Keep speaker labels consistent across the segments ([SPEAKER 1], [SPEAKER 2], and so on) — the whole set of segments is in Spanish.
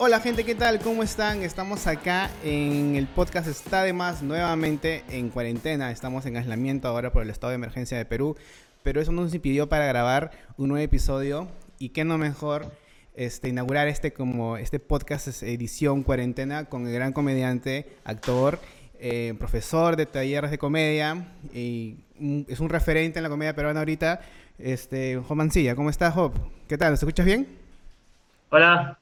[SPEAKER 1] Hola gente, ¿qué tal? ¿Cómo están? Estamos acá en el podcast Está de Más nuevamente en cuarentena. Estamos en aislamiento ahora por el estado de emergencia de Perú, pero eso nos impidió para grabar un nuevo episodio y qué no mejor este, inaugurar este como este podcast edición cuarentena con el gran comediante, actor, eh, profesor de talleres de comedia y es un referente en la comedia peruana ahorita, este, Job Mancilla. ¿Cómo estás, Job? ¿Qué tal? ¿Nos escuchas bien?
[SPEAKER 2] Hola,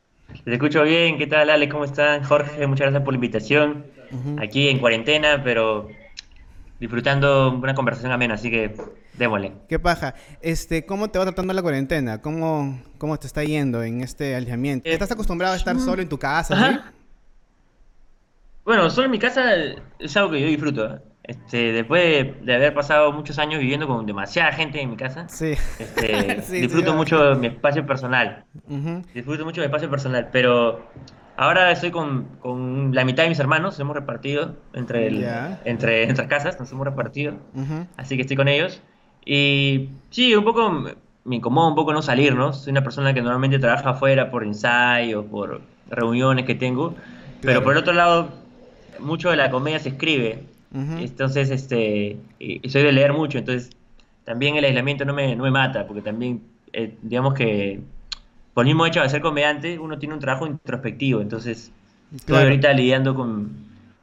[SPEAKER 2] te escucho bien. ¿Qué tal, Ale? ¿Cómo están? Jorge, muchas gracias por la invitación. Aquí en cuarentena, pero disfrutando una conversación amena, así que démosle.
[SPEAKER 1] Qué paja. Este, ¿cómo te va tratando la cuarentena? ¿Cómo, cómo te está yendo en este alejamiento? ¿Estás acostumbrado a estar solo en tu casa?
[SPEAKER 2] Bueno, solo en mi casa es algo que yo disfruto. Este, después de, haber pasado muchos años viviendo con demasiada gente en mi casa, este, disfruto mucho mi espacio personal. Disfruto mucho mi espacio personal, pero ahora estoy con, la mitad de mis hermanos, nos hemos repartido entre, entre nuestras casas, nos hemos repartido, así que estoy con ellos. Y sí, un poco me incomoda un poco no salir, ¿no? Soy una persona que normalmente trabaja afuera por ensayos, por reuniones que tengo, pero por el otro lado, mucho de la comedia se escribe. Entonces, este, soy de leer mucho, entonces también el aislamiento no me, no me mata, porque también, eh, digamos que por el mismo hecho de ser comediante, uno tiene un trabajo introspectivo, entonces estoy ahorita lidiando con,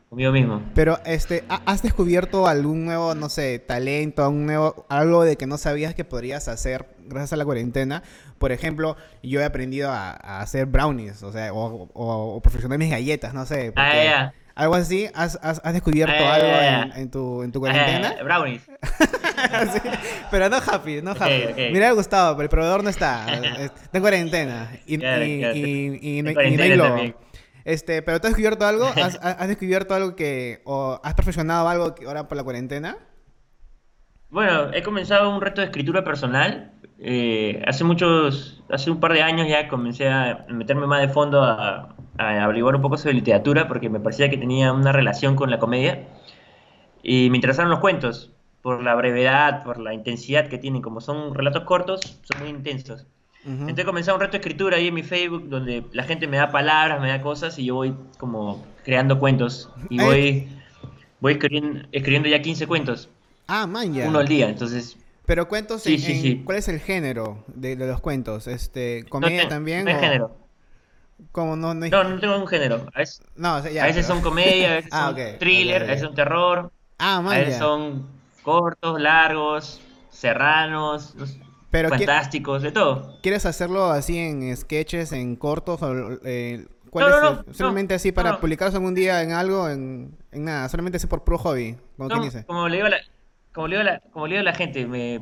[SPEAKER 2] conmigo mismo.
[SPEAKER 1] Pero, este, ¿has descubierto algún nuevo, no sé, talento, algún nuevo, algo de que no sabías que podrías hacer gracias a la cuarentena? Por ejemplo, yo he aprendido a, hacer brownies, o sea, o, o, perfeccionar mis galletas, no sé. ah, ¿Algo así? ¿Has, has, has descubierto algo en, en, tu, en tu cuarentena?
[SPEAKER 2] brownies.
[SPEAKER 1] pero no happy, no happy. Okay, Mira, Gustavo, pero el proveedor no está. Está en cuarentena. Y, y, y, no, hay globo. Este, pero ¿tú has descubierto algo? ¿Has, ¿Has, descubierto algo que... o has perfeccionado algo que ahora por la cuarentena?
[SPEAKER 2] Bueno, he comenzado un reto de escritura personal. Eh, hace muchos... Hace un par de años ya comencé a meterme más de fondo a, a averiguar un poco sobre literatura porque me parecía que tenía una relación con la comedia. Y me interesaron los cuentos, por la brevedad, por la intensidad que tienen. Como son relatos cortos, son muy intensos. Entonces comencé un reto de escritura ahí en mi Facebook donde la gente me da palabras, me da cosas y yo voy como creando cuentos. Y voy, voy escribiendo, ya 15 cuentos.
[SPEAKER 1] Ah, man,
[SPEAKER 2] Uno al día, entonces...
[SPEAKER 1] Pero cuentos, sí, sí, sí. ¿cuál es el género de, los cuentos? Este, ¿Comedia también?
[SPEAKER 2] No género.
[SPEAKER 1] No, no,
[SPEAKER 2] no, tengo un género. A veces, no, a veces son comedia, a veces ah, son thriller, a veces son terror. Ah, a veces son cortos, largos, serranos, fantásticos, de todo.
[SPEAKER 1] ¿Quieres hacerlo así en sketches, en cortos? O, eh, ¿Cuál es solamente así para publicarlos algún día en algo, en, nada, solamente así por pro hobby,
[SPEAKER 2] como dice. Como le digo a la, como le digo la, como le digo a la gente, me,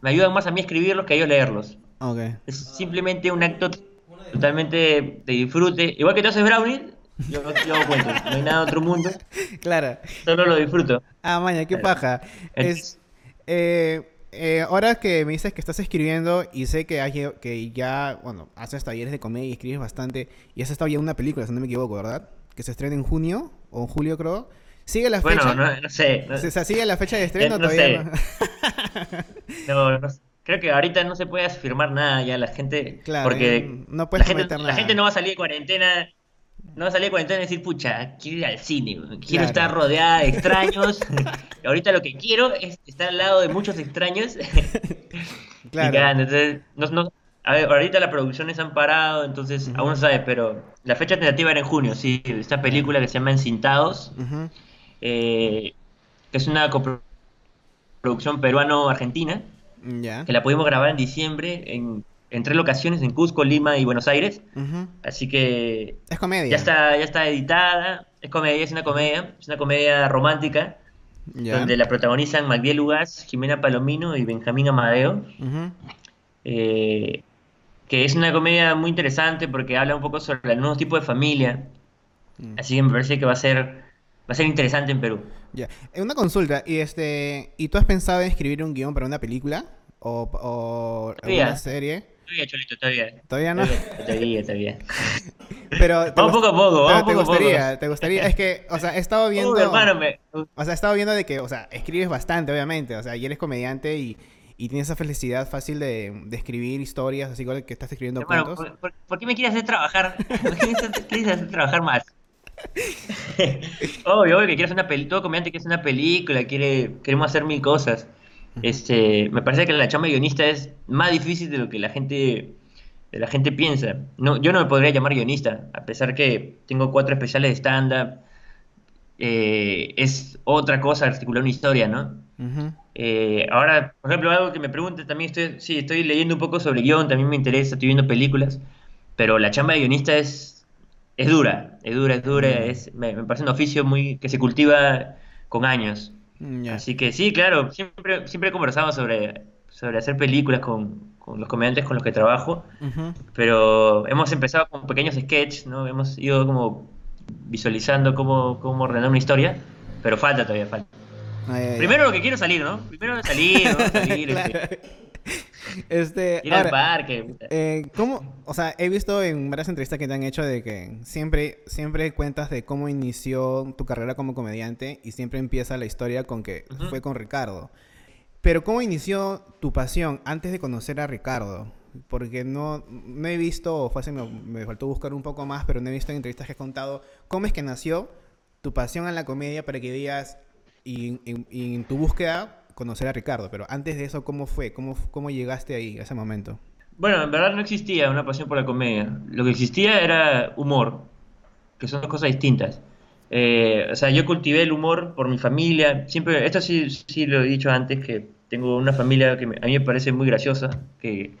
[SPEAKER 2] me ayudan más a mí escribirlos que a ellos leerlos. Okay. Es simplemente un acto totalmente de disfrute. Igual que tú haces brownie, yo, yo hago cuentos. No hay nada de otro mundo.
[SPEAKER 1] Claro.
[SPEAKER 2] Solo lo disfruto.
[SPEAKER 1] Ah, maña, qué paja. Es, eh, eh, ahora que me dices que estás escribiendo y sé que, hay, que ya, bueno, haces talleres de comedia y escribes bastante y has estado ya en una película, si no me equivoco, ¿verdad? Que se estrena en junio o en julio, creo. ¿Sigue la fecha?
[SPEAKER 2] Bueno, no, no sé. No,
[SPEAKER 1] ¿Sigue la fecha de estreno eh, no todavía?
[SPEAKER 2] Sé. no, no sé. Creo que ahorita no se puede afirmar nada ya la gente. porque no la, gente, la gente no va a salir de cuarentena. No va a salir de cuarentena y decir, pucha, quiero ir al cine, quiero estar rodeada de extraños. ahorita lo que quiero es estar al lado de muchos extraños. claro. entonces, no, a ver, ahorita las producciones han parado, entonces aún no sabe, pero la fecha tentativa era en junio, sí. Esta película que se llama Encintados, eh, que es una coproducción peruano-argentina que la pudimos grabar en diciembre en, tres locaciones, en Cusco, Lima y Buenos Aires. Así que...
[SPEAKER 1] Es comedia.
[SPEAKER 2] Ya está, ya está editada. Es comedia, es una comedia. Es una comedia romántica. Donde la protagonizan Magdiel Lugas, Jimena Palomino y Benjamín Amadeo. Eh, que es una comedia muy interesante porque habla un poco sobre el nuevo tipo de familia. Mm. Así que me parece que va a ser va a ser interesante en Perú.
[SPEAKER 1] Ya. Eh, una consulta, ¿y este y tú has pensado en escribir un guion para una película o, o una serie?
[SPEAKER 2] Todavía, Cholito, todavía.
[SPEAKER 1] ¿Todavía no?
[SPEAKER 2] Todavía, todavía.
[SPEAKER 1] Pero
[SPEAKER 2] vamos poco a poco, vamos poco a poco.
[SPEAKER 1] te gustaría, es que, o sea, he estado viendo,
[SPEAKER 2] hermano, me...
[SPEAKER 1] o sea, he estado viendo de que, o sea, escribes bastante, obviamente, o sea, y eres comediante y, y tienes esa felicidad fácil de, escribir historias, así que estás escribiendo cuentos.
[SPEAKER 2] ¿por, qué me quieres hacer trabajar? ¿Por qué quieres hacer trabajar más? obvio, obvio que quieres una película, todo comediante quiere hacer una película, quiere, queremos hacer mil cosas. Este, me parece que la chamba guionista es más difícil de lo que la gente, de la gente piensa. No, yo no me podría llamar guionista, a pesar que tengo cuatro especiales de stand-up. Eh, es otra cosa articular una historia, ¿no? Eh, ahora, por ejemplo, algo que me pregunte también, estoy, sí, estoy leyendo un poco sobre guion, también me interesa, estoy viendo películas, pero la chamba de guionista es, es dura, es dura, es dura, mm. es, me, parece un oficio muy que se cultiva con años. Mm, Así que sí, claro, siempre, siempre he conversado sobre, sobre hacer películas con, los comediantes con los que trabajo, pero hemos empezado con pequeños sketches, ¿no? Hemos ido como visualizando cómo, cómo ordenar una historia, pero falta todavía, falta. Primero lo que quiero salir, ¿no? Primero salir, ¿no? Salir, este.
[SPEAKER 1] este...
[SPEAKER 2] Ir al parque.
[SPEAKER 1] Eh, ¿Cómo? O sea, he visto en varias entrevistas que te han hecho de que siempre, siempre cuentas de cómo inició tu carrera como comediante y siempre empieza la historia con que fue con Ricardo. Pero ¿cómo inició tu pasión antes de conocer a Ricardo? Porque no, no he visto, o así, me, me, faltó buscar un poco más, pero no he visto en entrevistas que has contado cómo es que nació tu pasión en la comedia para que digas, y, en tu búsqueda conocer a Ricardo, pero antes de eso, ¿cómo fue? ¿Cómo, cómo llegaste ahí, a ese momento?
[SPEAKER 2] Bueno, en verdad no existía una pasión por la comedia. Lo que existía era humor, que son dos cosas distintas. Eh, o sea, yo cultivé el humor por mi familia. Siempre, esto sí, sí lo he dicho antes, que tengo una familia que a mí me parece muy graciosa, que,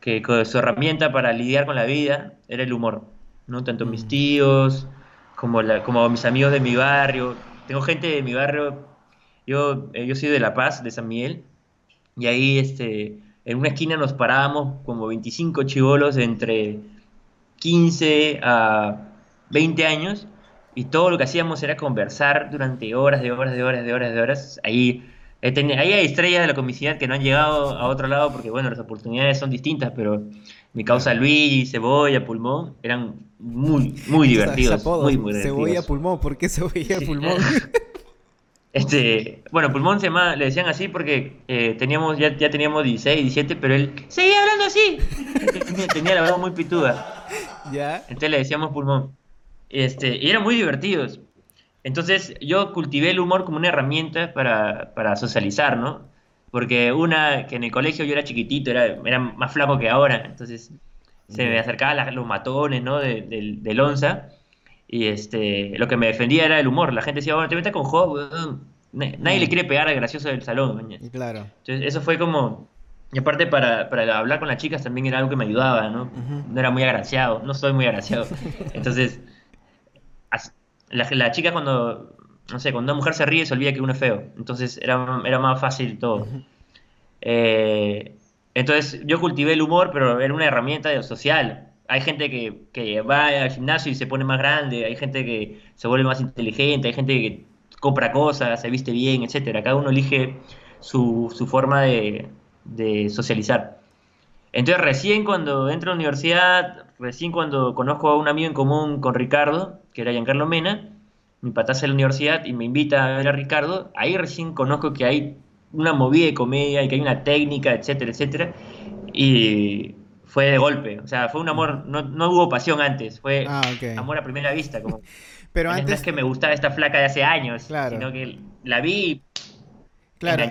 [SPEAKER 2] que su herramienta para lidiar con la vida era el humor. ¿no? Tanto mis mm. tíos como, la, como mis amigos de mi barrio tengo gente de mi barrio, yo, eh, yo soy de La Paz, de San Miguel, y ahí este, en una esquina nos parábamos como 25 chivolos entre 15 a 20 años, y todo lo que hacíamos era conversar durante horas de horas de horas de horas de horas. Ahí, ahí hay estrellas de la comicidad que no han llegado a otro lado porque, bueno, las oportunidades son distintas, pero mi causa Luis, Cebolla, Pulmón, eran muy, muy divertidos. muy, muy
[SPEAKER 1] Cebolla, Pulmón, ¿por qué Cebolla, Pulmón?
[SPEAKER 2] Este, bueno, Pulmón se llama, le decían así porque eh, teníamos, ya, ya teníamos 16, 17, pero él seguía hablando así. tenía, la voz muy pituda.
[SPEAKER 1] ¿Ya?
[SPEAKER 2] Entonces le decíamos Pulmón. Este, y eran muy divertidos. Entonces yo cultivé el humor como una herramienta para, para socializar, ¿no? Porque una, que en el colegio yo era chiquitito, era, era más flaco que ahora, entonces se me acercaban los matones, ¿no? De, del onza. Y este, lo que me defendía era el humor. La gente decía, bueno, te metes con Job, Nadie le quiere pegar al gracioso del salón.
[SPEAKER 1] Claro.
[SPEAKER 2] Entonces, eso fue como. Y aparte, para, para hablar con las chicas también era algo que me ayudaba, ¿no? No era muy agraciado, no soy muy agraciado. Entonces, la, la chica cuando no sé, cuando una mujer se ríe se olvida que uno es feo. Entonces era, era más fácil todo. Eh, entonces yo cultivé el humor, pero era una herramienta social. Hay gente que, que, va al gimnasio y se pone más grande, hay gente que se vuelve más inteligente, hay gente que compra cosas, se viste bien, etcétera. Cada uno elige su, su forma de, de socializar. Entonces recién cuando entro a la universidad, recién cuando conozco a un amigo en común con Ricardo, que era Giancarlo Mena, mi pataza en la universidad y me invita a ver a Ricardo, ahí recién conozco que hay una movida de comedia y que hay una técnica, etcétera, etcétera. Y fue de golpe, o sea, fue un amor, no, no hubo pasión antes, fue ah, amor a primera vista. Como,
[SPEAKER 1] pero antes...
[SPEAKER 2] No es que me gustaba esta flaca de hace años, sino que la vi
[SPEAKER 1] Claro,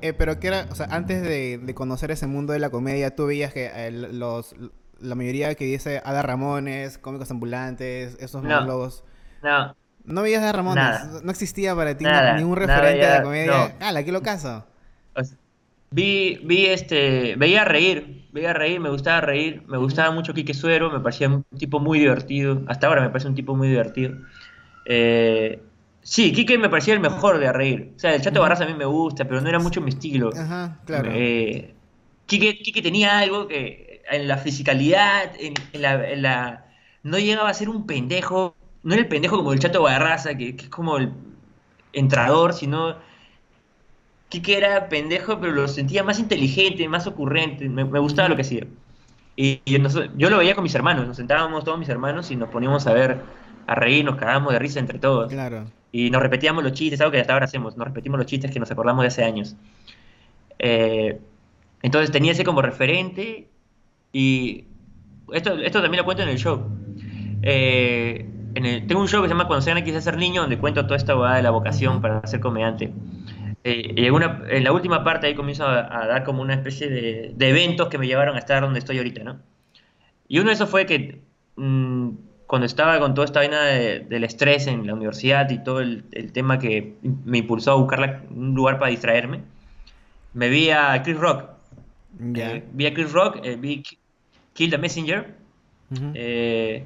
[SPEAKER 1] eh, pero que era, o sea, antes de, conocer ese mundo de la comedia, tú veías que eh, los, la mayoría que dice Ada Ramones, cómicos ambulantes, esos
[SPEAKER 2] no,
[SPEAKER 1] monólogos.
[SPEAKER 2] No,
[SPEAKER 1] no veías a Ramón, no existía para ti ningún referente de la comedia. Ah, la que lo caso.
[SPEAKER 2] vi, vi este, veía reír, veía reír, me gustaba reír, me gustaba mucho Quique Suero, me parecía un tipo muy divertido, hasta ahora me parece un tipo muy divertido. Eh, sí, Quique me parecía el mejor de reír. O sea, el Chato Barras a mí me gusta, pero no era mucho mi estilo.
[SPEAKER 1] Ajá, claro.
[SPEAKER 2] Eh, Quique, tenía algo que en la fisicalidad, en, la, en la... No llegaba a ser un pendejo no era el pendejo como el Chato Barraza, que, es como el entrador, sino que era pendejo, pero lo sentía más inteligente, más ocurrente, me, gustaba lo que hacía. Y, yo lo veía con mis hermanos, nos sentábamos todos mis hermanos y nos poníamos a ver, a reír, nos cagábamos de risa entre todos.
[SPEAKER 1] Claro.
[SPEAKER 2] Y nos repetíamos los chistes, algo que hasta ahora hacemos, nos repetimos los chistes que nos acordamos de hace años. Eh, Entonces tenía ese como referente y esto, esto también lo cuento en el show. Eh, tengo un show que se llama Cuando sean quise ser niño, donde cuento toda esta de la vocación para ser comediante. Eh, y en, una, en, la última parte ahí comienzo a, dar como una especie de, de, eventos que me llevaron a estar donde estoy ahorita, ¿no? Y uno de esos fue que mmm, cuando estaba con toda esta vaina del estrés en la universidad y todo el, tema que me impulsó a buscar un lugar para distraerme, me vi a Chris Rock. Eh, vi a Chris Rock, eh, vi Kill the Messenger. Eh,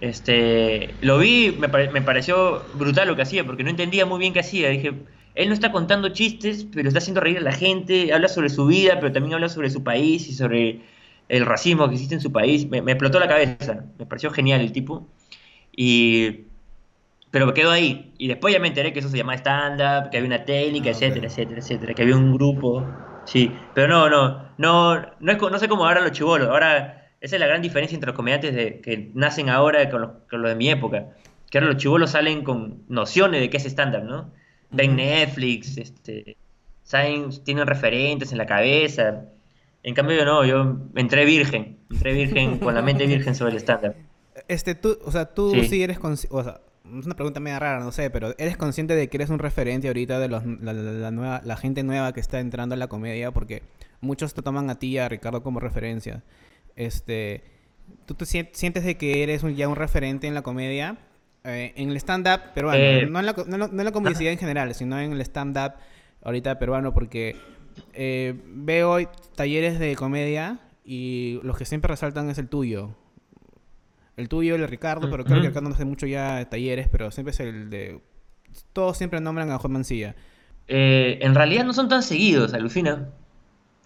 [SPEAKER 2] este, lo vi, me, me, pareció brutal lo que hacía, porque no entendía muy bien qué hacía. Dije, él no está contando chistes, pero está haciendo reír a la gente, habla sobre su vida, pero también habla sobre su país y sobre el racismo que existe en su país, me, explotó la cabeza, me pareció genial el tipo. Y, pero me quedó ahí. Y después ya me enteré que eso se llama stand-up, que había una técnica, ah, etcétera, etcétera, etcétera, que había un grupo. Sí, pero no, no, no, no, es, no sé cómo ahora los chivolos. Ahora, esa es la gran diferencia entre los comediantes de, que nacen ahora con los, con los de mi época. Que ahora los chivolos salen con nociones de qué es stand-up, ¿no? Ven Netflix, este, saben, tienen referentes en la cabeza en cambio yo no, yo entré virgen, entré virgen con la mente virgen sobre el estándar.
[SPEAKER 1] Este, tú, o sea, tú sí, eres consciente, o sea, es una pregunta media rara, no sé, pero ¿eres consciente de que eres un referente ahorita de los, la, nueva, la gente nueva que está entrando a la comedia? Porque muchos te toman a ti y a Ricardo como referencia. Este, ¿Tú te sientes de que eres ya un referente en la comedia? Eh, en el stand-up peruano, eh, no, en la, no, en la comunidad en general, sino en el stand-up ahorita peruano, porque eh, veo talleres de comedia y los que siempre resaltan es el tuyo. El tuyo, el de Ricardo, pero creo que acá no hace mucho ya talleres, pero siempre es el de... Todos siempre nombran a Juan Mancilla.
[SPEAKER 2] Eh, en realidad no son tan seguidos, alucina.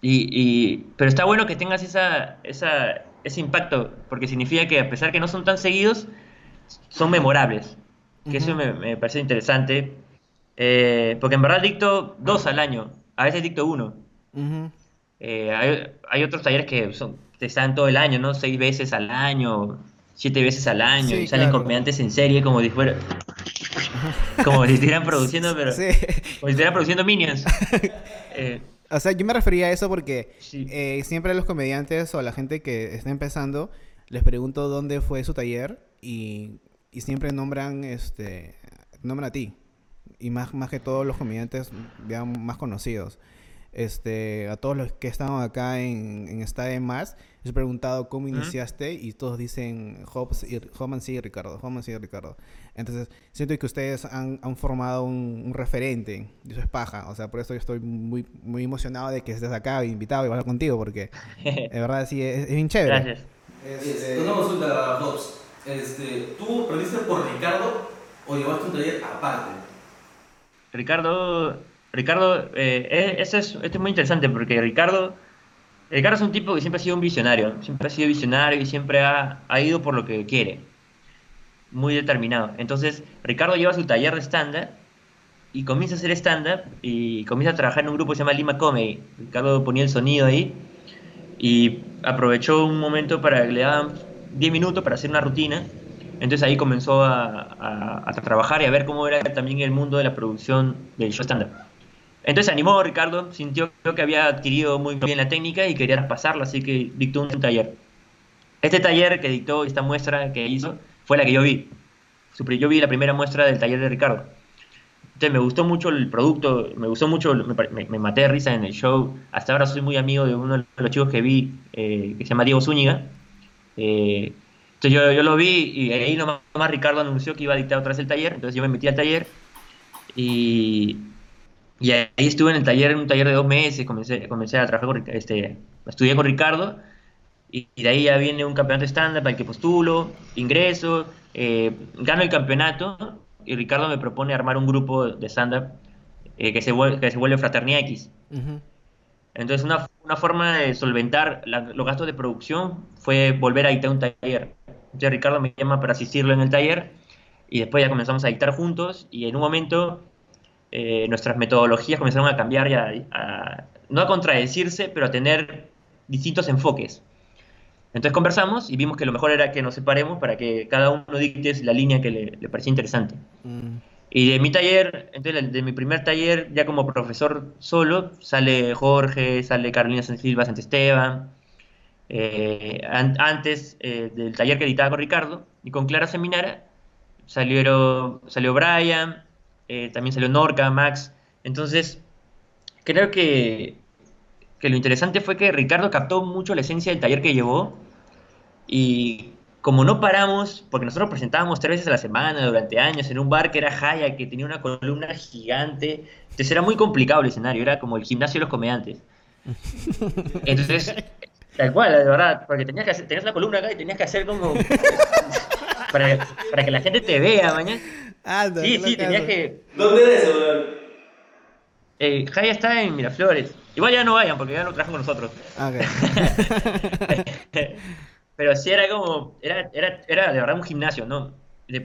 [SPEAKER 2] Y, pero está bueno que tengas esa, esa, ese impacto, porque significa que a pesar que no son tan seguidos, son memorables. Que eso me, parece interesante. Eh, porque en verdad dicto dos al año a veces dicto uno. Eh, hay, otros talleres que son, están todo el año, ¿no? Seis veces al año, siete veces al año, y salen comediantes en serie como si fuera... como si estuvieran produciendo, pero... Como si estuvieran produciendo Minions.
[SPEAKER 1] Eh, o sea, yo me refería a eso porque eh, siempre a los comediantes o a la gente que está empezando les pregunto dónde fue su taller y, y siempre nombran, este, nombran a ti y más, más que todos los comediantes digamos, más conocidos. Este, a todos los que están acá en, en Estadio Más, les he preguntado cómo iniciaste y todos dicen Hobbs y, Hobbs y Ricardo, Hobbs y Ricardo. Entonces, siento que ustedes han, han formado un, referente, y eso es paja, o sea, por eso yo estoy muy, muy emocionado de que estés acá, invitado y hablar contigo, porque de verdad sí, es, bien chévere.
[SPEAKER 2] Gracias.
[SPEAKER 3] Este, una consulta, Hobbs. Este, ¿Tú aprendiste por Ricardo o llevaste un taller aparte?
[SPEAKER 2] Ricardo, Ricardo, eh, esto, es, esto es muy interesante porque Ricardo, Ricardo es un tipo que siempre ha sido un visionario, siempre ha sido visionario y siempre ha, ha ido por lo que quiere, muy determinado. Entonces, Ricardo lleva su taller de stand-up y comienza a hacer stand-up y comienza a trabajar en un grupo que se llama Lima Comedy. Ricardo ponía el sonido ahí y aprovechó un momento para que le daban 10 minutos para hacer una rutina entonces ahí comenzó a, trabajar y a ver cómo era también el mundo de la producción del show stand-up. Entonces animó Ricardo, sintió que había adquirido muy bien la técnica y quería traspasarla, así que dictó un taller. Este taller que dictó, esta muestra que hizo, fue la que yo vi. Yo vi la primera muestra del taller de Ricardo. Entonces me gustó mucho el producto, me gustó mucho, me, maté de risa en el show. Hasta ahora soy muy amigo de uno de los chicos que vi, eh, que se llama Diego Zúñiga. Eh, entonces yo, yo, lo vi y ahí nomás, Ricardo anunció que iba a dictar otra vez el taller, entonces yo me metí al taller y, y ahí estuve en el taller, en un taller de dos meses, comencé, comencé a trabajar con, este, estudié con Ricardo y, de ahí ya viene un campeonato estándar para el que postulo, ingreso, eh, gano el campeonato y Ricardo me propone armar un grupo de stand-up eh, que, se vuelve, que se vuelve Fraternidad X. Entonces una, una, forma de solventar los gastos de producción fue volver a dictar un taller. Entonces Ricardo me llama para asistirlo en el taller y después ya comenzamos a dictar juntos y en un momento eh, nuestras metodologías comenzaron a cambiar ya, a, no a contradecirse, pero a tener distintos enfoques. Entonces conversamos y vimos que lo mejor era que nos separemos para que cada uno dicte la línea que le, parecía interesante. Mm. Y de mi taller, entonces de mi primer taller, ya como profesor solo, sale Jorge, sale Carolina San Silva Esteban eh, antes eh, del taller que editaba con Ricardo y con Clara Seminara, salió, salió Brian, eh, también salió Norca, Max. Entonces, creo que, que lo interesante fue que Ricardo captó mucho la esencia del taller que llevó y como no paramos, porque nosotros presentábamos tres veces a la semana durante años en un bar que era Jaya, que tenía una columna gigante, entonces era muy complicado el escenario, era como el gimnasio de los comediantes. Entonces, tal cual, de verdad, porque tenías que hacer, tenías una columna acá y tenías que hacer como... para, para que la gente te vea, mañana. Sí, sí, tenías que...
[SPEAKER 3] ¿Dónde es eso,
[SPEAKER 2] eh, Jaya está en Miraflores. Igual ya no vayan porque ya no trabajan con nosotros. Okay. Pero sí era como, era, era, era de verdad un gimnasio, ¿no?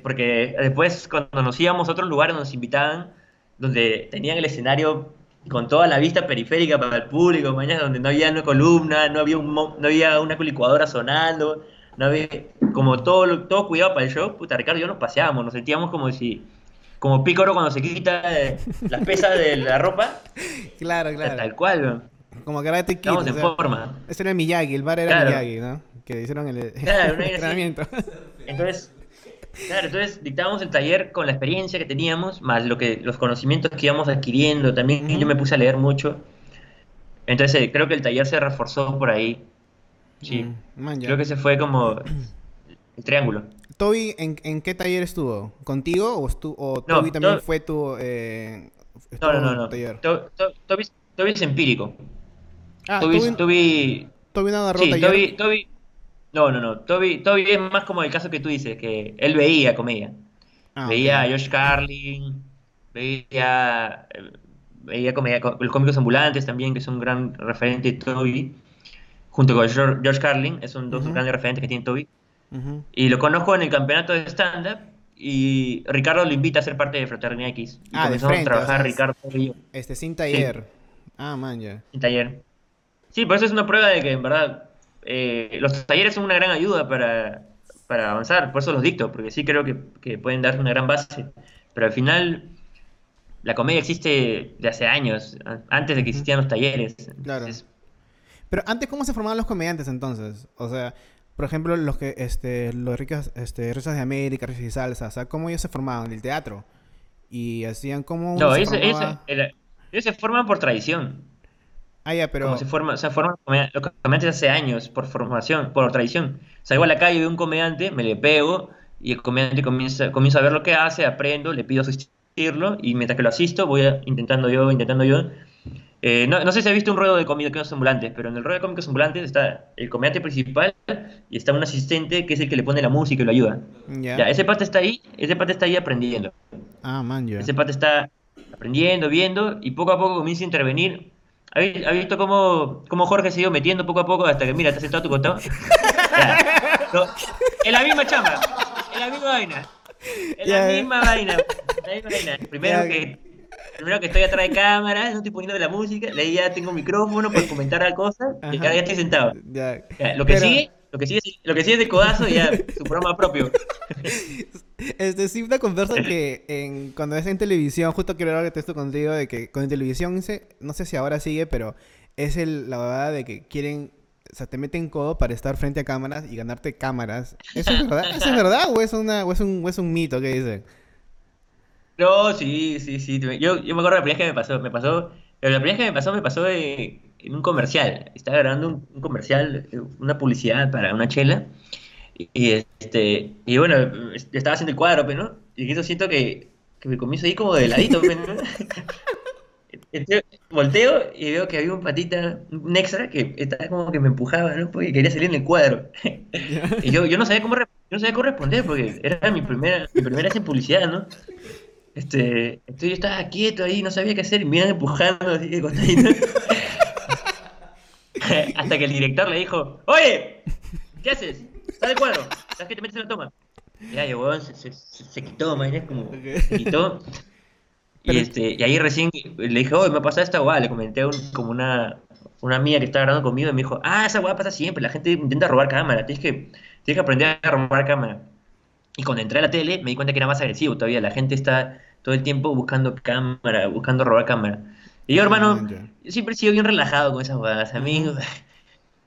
[SPEAKER 2] Porque después cuando nos íbamos a otros lugares nos invitaban, donde tenían el escenario con toda la vista periférica para el público, mañana donde no había una columna, no había, un, no había una licuadora sonando, no había como todo, todo cuidado para el show, puta, Ricardo y yo nos paseábamos, nos sentíamos como si, como Pícoro cuando se quita eh, las pesas de la ropa.
[SPEAKER 1] Claro, claro.
[SPEAKER 2] Tal cual,
[SPEAKER 1] Como Karate Kid.
[SPEAKER 2] Estamos en forma.
[SPEAKER 1] Ese era Miyagi, el bar era Miyagi, ¿no? que hicieron el, entrenamiento.
[SPEAKER 2] Entonces, claro, entonces dictábamos el taller con la experiencia que teníamos, más lo que, los conocimientos que íbamos adquiriendo. También yo me puse a leer mucho. Entonces, eh, creo que el taller se reforzó por ahí. Sí. Mm, creo que se fue como el triángulo.
[SPEAKER 1] Toby, ¿en, qué taller estuvo? ¿Contigo o, o Toby también fue tu...
[SPEAKER 2] Eh, no, no, no, Taller? Toby, es empírico. Ah, Toby, Toby,
[SPEAKER 1] Toby, no agarró
[SPEAKER 2] sí, Toby, Toby, no, no, no. Toby, Toby es más como el caso que tú dices, que él veía comedia. Ah, veía a Josh Carlin, veía, veía comedia, los cómicos ambulantes también, que es un gran referente de Toby, junto con George, Carlin, son dos grandes referentes que tiene Toby. Y lo conozco en el campeonato de stand-up y Ricardo lo invita a ser parte de Fraternidad X. Y
[SPEAKER 1] ah, comenzamos a
[SPEAKER 2] trabajar Ricardo y
[SPEAKER 1] Este, sin taller. Ah, man, ya.
[SPEAKER 2] Sin taller. Sí, por eso es una prueba de que en verdad eh, los talleres son una gran ayuda para, avanzar, por eso los dicto, porque sí creo que, pueden dar una gran base. Pero al final, la comedia existe de hace años, antes de que existieran los talleres.
[SPEAKER 1] Claro. Pero antes, ¿cómo se formaban los comediantes entonces? O sea, por ejemplo, los que, este, los ricos, este, risas de América, risas y salsa, o sea, ¿cómo ellos se formaban? ¿El teatro? Y hacían como...
[SPEAKER 2] No, ellos se forman por tradición.
[SPEAKER 1] Ah, ya, pero...
[SPEAKER 2] se forma, se forman los comediantes hace años, por formación, por tradición. Salgo a la calle, veo un comediante, me le pego, y el comediante comienza, comienza a ver lo que hace, aprendo, le pido asistirlo, y mientras que lo asisto, voy intentando yo, intentando yo. Eh, no, sé si has visto un ruedo de cómicos ambulantes, pero en el ruedo de cómicos ambulantes está el comediante principal y está un asistente que es el que le pone la música y lo ayuda. Ya, ese parte está ahí, ese parte está ahí aprendiendo.
[SPEAKER 1] Ah, man, ya.
[SPEAKER 2] Ese parte está aprendiendo, viendo, y poco a poco comienza a intervenir ¿Has visto cómo, cómo, Jorge se ha ido metiendo poco a poco hasta que, mira, te has sentado tu costado? en la misma chamba, en la misma vaina. En la misma vaina. La misma vaina. Primero que primero que estoy atrás de cámara, no estoy poniendo la música, ahí ya tengo un micrófono para comentar las cosas, y ya estoy sentado. lo que sigue, lo que sigue, lo que sigue es de codazo y ya su programa propio.
[SPEAKER 1] Este, sí, una conversa que en, cuando es en televisión, justo quiero hablar de esto contigo, de que con televisión, no sé si ahora sigue, pero es el, la verdad de que quieren, o sea, te meten codo para estar frente a cámaras y ganarte cámaras. ¿Eso es verdad? ¿Eso es verdad o es, una, o es, un, o es un mito que dicen?
[SPEAKER 2] No, sí, sí, sí. Yo, yo me acuerdo la primera vez que me pasó, me pasó, la primera vez que me pasó, me pasó en un comercial. Estaba grabando un, un comercial, una publicidad para una chela. Y, este, y bueno, estaba haciendo el cuadro, pero ¿no? Y eso siento que, que me comienzo ahí como de ladito, ¿no? volteo y veo que había un patita, un extra, que estaba como que me empujaba, ¿no? Porque quería salir en el cuadro. y yo, yo no sabía cómo no sabía cómo responder, porque era mi primera, mi primera vez en publicidad, ¿no? Este, entonces yo estaba quieto ahí, no sabía qué hacer, y me iban empujando así de Hasta que el director le dijo, oye, ¿qué haces? Sal del cuadro, ¿sabes que te metes en la toma? Ya, llegó, se, se, se, quitó, man, es como, se quitó. Y, este, y ahí recién le dije, oye, me ha pasado esta guay, le comenté un, como una, una amiga que estaba grabando conmigo y me dijo, ah, esa guay pasa siempre, la gente intenta robar cámara, tienes que, tienes que aprender a robar cámara. Y cuando entré a la tele me di cuenta que era más agresivo todavía, la gente está todo el tiempo buscando cámara, buscando robar cámara. Y yo, hermano, siempre he sido bien relajado con esas jugadas. A mí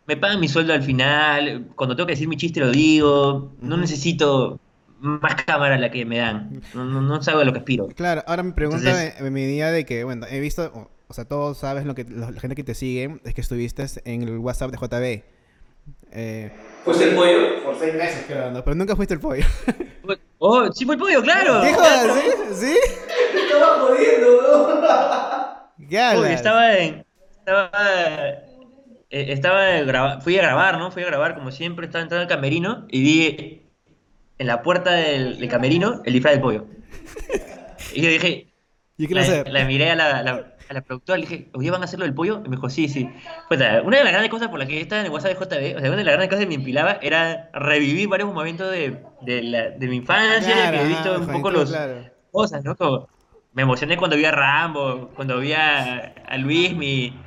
[SPEAKER 2] me pagan mi sueldo al final, cuando tengo que decir mi chiste lo digo, no necesito más cámara la que me dan. No, no, a lo que aspiro.
[SPEAKER 1] Claro, ahora mi pregunta me mi día de que, bueno, he visto, o sea, todos sabes lo que la gente que te sigue es que estuviste en el WhatsApp de JB.
[SPEAKER 3] Eh, ¿Fuiste el pollo?
[SPEAKER 1] Por seis meses quedando, pero nunca fuiste el pollo.
[SPEAKER 2] oh, sí fue el pollo, claro.
[SPEAKER 1] ¿Qué jodas, sí? ¿Sí?
[SPEAKER 3] Te estaba jodiendo,
[SPEAKER 2] ¿no? estaba en... Estaba... Eh, estaba fui a grabar, ¿no? Fui a grabar como siempre, estaba entrando al camerino y vi en la puerta del, camerino el disfraz del pollo. Y yo dije,
[SPEAKER 1] ¿Y qué
[SPEAKER 2] la, la, miré a la, a la productora, le dije, oye, ¿van a hacerlo del pollo? Y me dijo, sí, sí. Pues, una de las grandes cosas por las que estaba en el WhatsApp de JB, o sea, una de las grandes cosas que me empilaba era revivir varios momentos de, de, la, de mi infancia, que he visto un poco los cosas, ¿no? Como, me emocioné cuando vi a Rambo, cuando vi a, a Luis, mi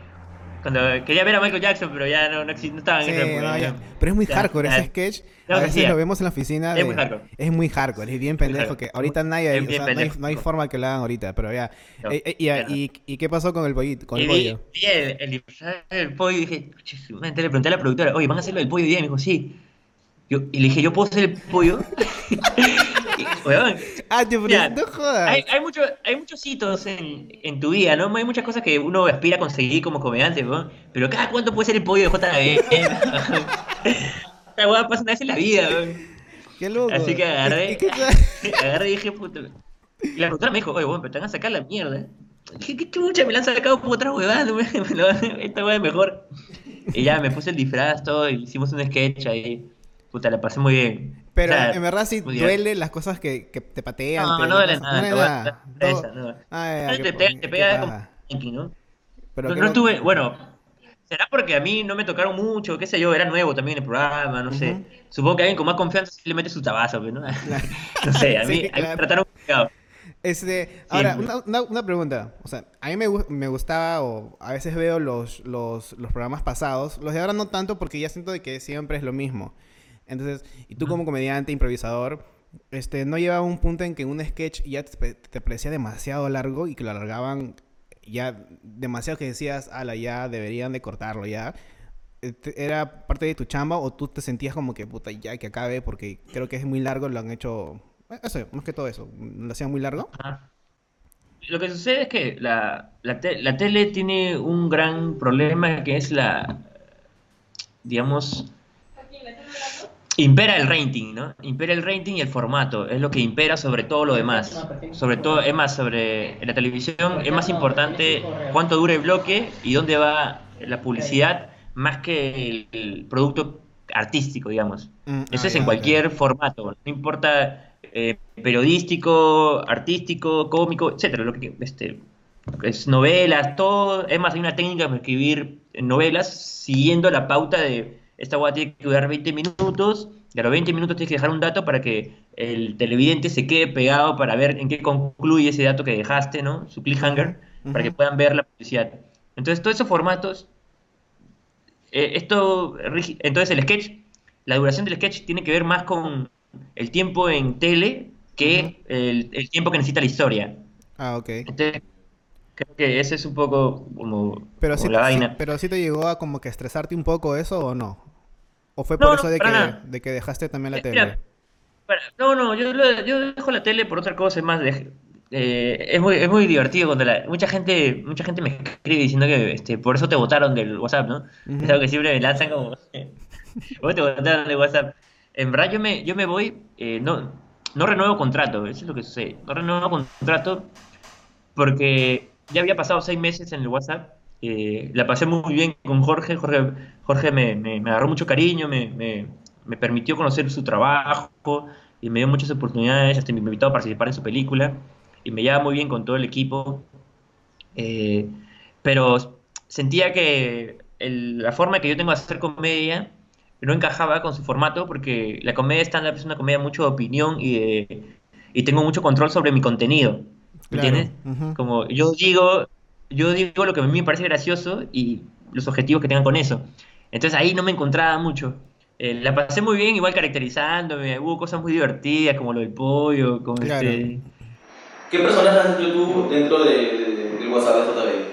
[SPEAKER 2] cuando quería ver a Michael Jackson, pero ya no, no, estaba en ese
[SPEAKER 1] Pero es muy hardcore ese sketch. a veces lo vemos en la oficina.
[SPEAKER 2] es muy hardcore.
[SPEAKER 1] Es muy hardcore, es bien pendejo. que ahorita nadie. O sea, no, hay, forma que lo hagan ahorita, pero ya. Eh, eh, y, y, qué pasó con el, pollito, con el pollo?
[SPEAKER 2] Vi el, el, pollo y dije. Le pregunté a la productora, oye, ¿van a hacerlo del pollo hoy día? Y me dijo, sí. Yo, y le dije, ¿yo puedo hacer el pollo?
[SPEAKER 1] ah, te no jodas.
[SPEAKER 2] Hay, hay, mucho, hay muchos hitos en, en, tu vida, ¿no? Hay muchas cosas que uno aspira a conseguir como comediante, ¿no? Pero cada cuánto puede ser el pollo de JB. Esta weá pasa una vez en la vida, ¿no?
[SPEAKER 1] Qué loco.
[SPEAKER 2] Así que agarré, agarré y dije, puto. Y la productora me dijo, oye, bueno, pero te van a sacar la mierda. Dije, qué chucha, me la han sacado por otra huevada, esta weá es mejor. Y ya me puse el disfraz, todo, y hicimos un sketch ahí. Puta, la pasé muy bien.
[SPEAKER 1] Pero en verdad sí duele las cosas que, que te patean.
[SPEAKER 2] No, no duele nada. No, ah, te, te, pega como ¿no? Pero no, estuve, bueno, será porque a mí no me tocaron mucho, qué sé yo, era nuevo también el programa, no sé. Supongo que alguien con más confianza sí le mete su tabazo, ¿no? no sé, a mí, a mí me trataron complicado.
[SPEAKER 1] Este, ahora, una, una, pregunta. O sea, a mí me, me gustaba, o a veces veo los, los, los programas pasados. Los de ahora no tanto porque ya siento de que siempre es lo mismo. Entonces, y tú como comediante, improvisador, este, ¿no llevaba un punto en que un sketch ya te, parecía demasiado largo y que lo alargaban ya demasiado que decías, ala, ya deberían de cortarlo ya? Este, ¿Era parte de tu chamba o tú te sentías como que, puta, ya que acabe porque creo que es muy largo, lo han hecho... Eso, más que todo eso, ¿lo hacían muy largo?
[SPEAKER 2] Lo que sucede es que la, la, la tele tiene un gran problema que es la, digamos, Impera el rating, ¿no? Impera el rating y el formato, es lo que impera sobre todo lo demás. Sobre todo, es más, sobre la televisión es más importante cuánto dura el bloque y dónde va la publicidad más que el, producto artístico, digamos. Mm, Eso es en cualquier formato, no importa eh, periodístico, artístico, cómico, etcétera, lo que este es novelas, todo, es más hay una técnica para escribir novelas siguiendo la pauta de esta guay tiene que durar 20 minutos, y a los 20 minutos tienes que dejar un dato para que el televidente se quede pegado para ver en qué concluye ese dato que dejaste, ¿no? Su cliffhanger, para que puedan ver la publicidad. Entonces, todos esos formatos, eh, esto, entonces el sketch, la duración del sketch tiene que ver más con el tiempo en tele que el, tiempo que necesita la historia.
[SPEAKER 1] Ah, ok.
[SPEAKER 2] Entonces, creo que ese es un poco como,
[SPEAKER 1] pero
[SPEAKER 2] la vaina.
[SPEAKER 1] pero sí te llegó a como que estresarte un poco eso o no? ¿O fue por eso de que, de que, dejaste también la eh, tele?
[SPEAKER 2] no, no, yo, yo, dejo la tele por otra cosa, es más, de, eh, es, muy, es muy divertido cuando la, mucha gente mucha gente me escribe diciendo que este, por eso te votaron del WhatsApp, ¿no? Es algo que siempre me lanzan como, ¿por te votaron del WhatsApp? En verdad yo me, yo me voy, eh, no, no renuevo contrato, eso es lo que sucede, no renuevo contrato porque ya había pasado seis meses en el WhatsApp eh, la pasé muy bien con Jorge. Jorge, Jorge me, me, agarró mucho cariño, me, me, permitió conocer su trabajo y me dio muchas oportunidades. Hasta me invitó a participar en su película y me llevaba muy bien con todo el equipo. Eh, pero sentía que la forma que yo tengo de hacer comedia no encajaba con su formato porque la comedia estándar es una comedia mucho de opinión y, y tengo mucho control sobre mi contenido. ¿Me entiendes? Como yo digo, yo digo lo que a mí me parece gracioso y los objetivos que tengan con eso. Entonces ahí no me encontraba mucho. Eh, la pasé muy bien, igual caracterizándome, hubo cosas muy divertidas como lo del pollo, como este...
[SPEAKER 3] ¿Qué personaje has hecho tú dentro de, del WhatsApp de JB?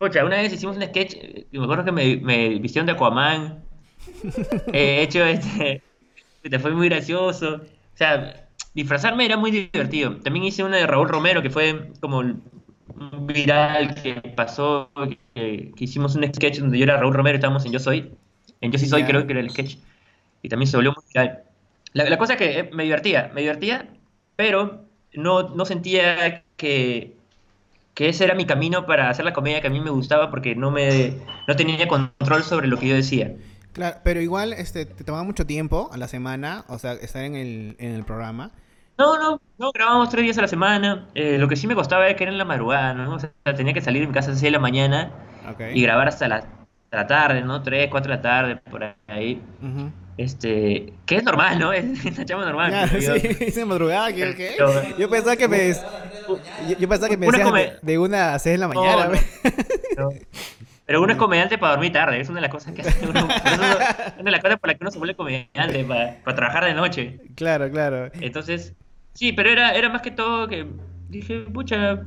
[SPEAKER 2] Ocha, una vez hicimos un sketch, me acuerdo que me, me vistieron de Aquaman. He hecho este. Te fue muy gracioso. O sea, disfrazarme era muy divertido. También hice una de Raúl Romero, que fue como viral que pasó, que, hicimos un sketch donde yo era Raúl Romero y estábamos en Yo Soy. En Yo Sí Soy creo que era el sketch. Y también se volvió muy viral. La, cosa es que eh, me divertía, me divertía, pero no, no sentía que, que ese era mi camino para hacer la comedia que a mí me gustaba porque no me no tenía control sobre lo que yo decía.
[SPEAKER 1] Claro, pero igual este, te tomaba mucho tiempo a la semana, o sea, estar en el, en el programa.
[SPEAKER 2] No, no, no, grabábamos tres días a la semana. Eh, lo que sí me costaba era que era en la madrugada, ¿no? O sea, tenía que salir de mi casa a las 6 de la mañana y grabar hasta la, la, tarde, ¿no? 3, 4 de la tarde, por ahí. Este, que es normal, ¿no? Es una chama normal.
[SPEAKER 1] Claro, sí, es madrugada, ¿qué? ¿qué? Yo pensaba que me, yo, pensaba que me decías de, de, una a 6 de la mañana.
[SPEAKER 2] No, pero uno es comediante para dormir tarde, es una de las cosas que hace uno. una de las cosas por las que uno se vuelve comediante, para, para trabajar de noche.
[SPEAKER 1] Claro, claro.
[SPEAKER 2] Entonces, Sí, pero era, era más que todo que dije, pucha,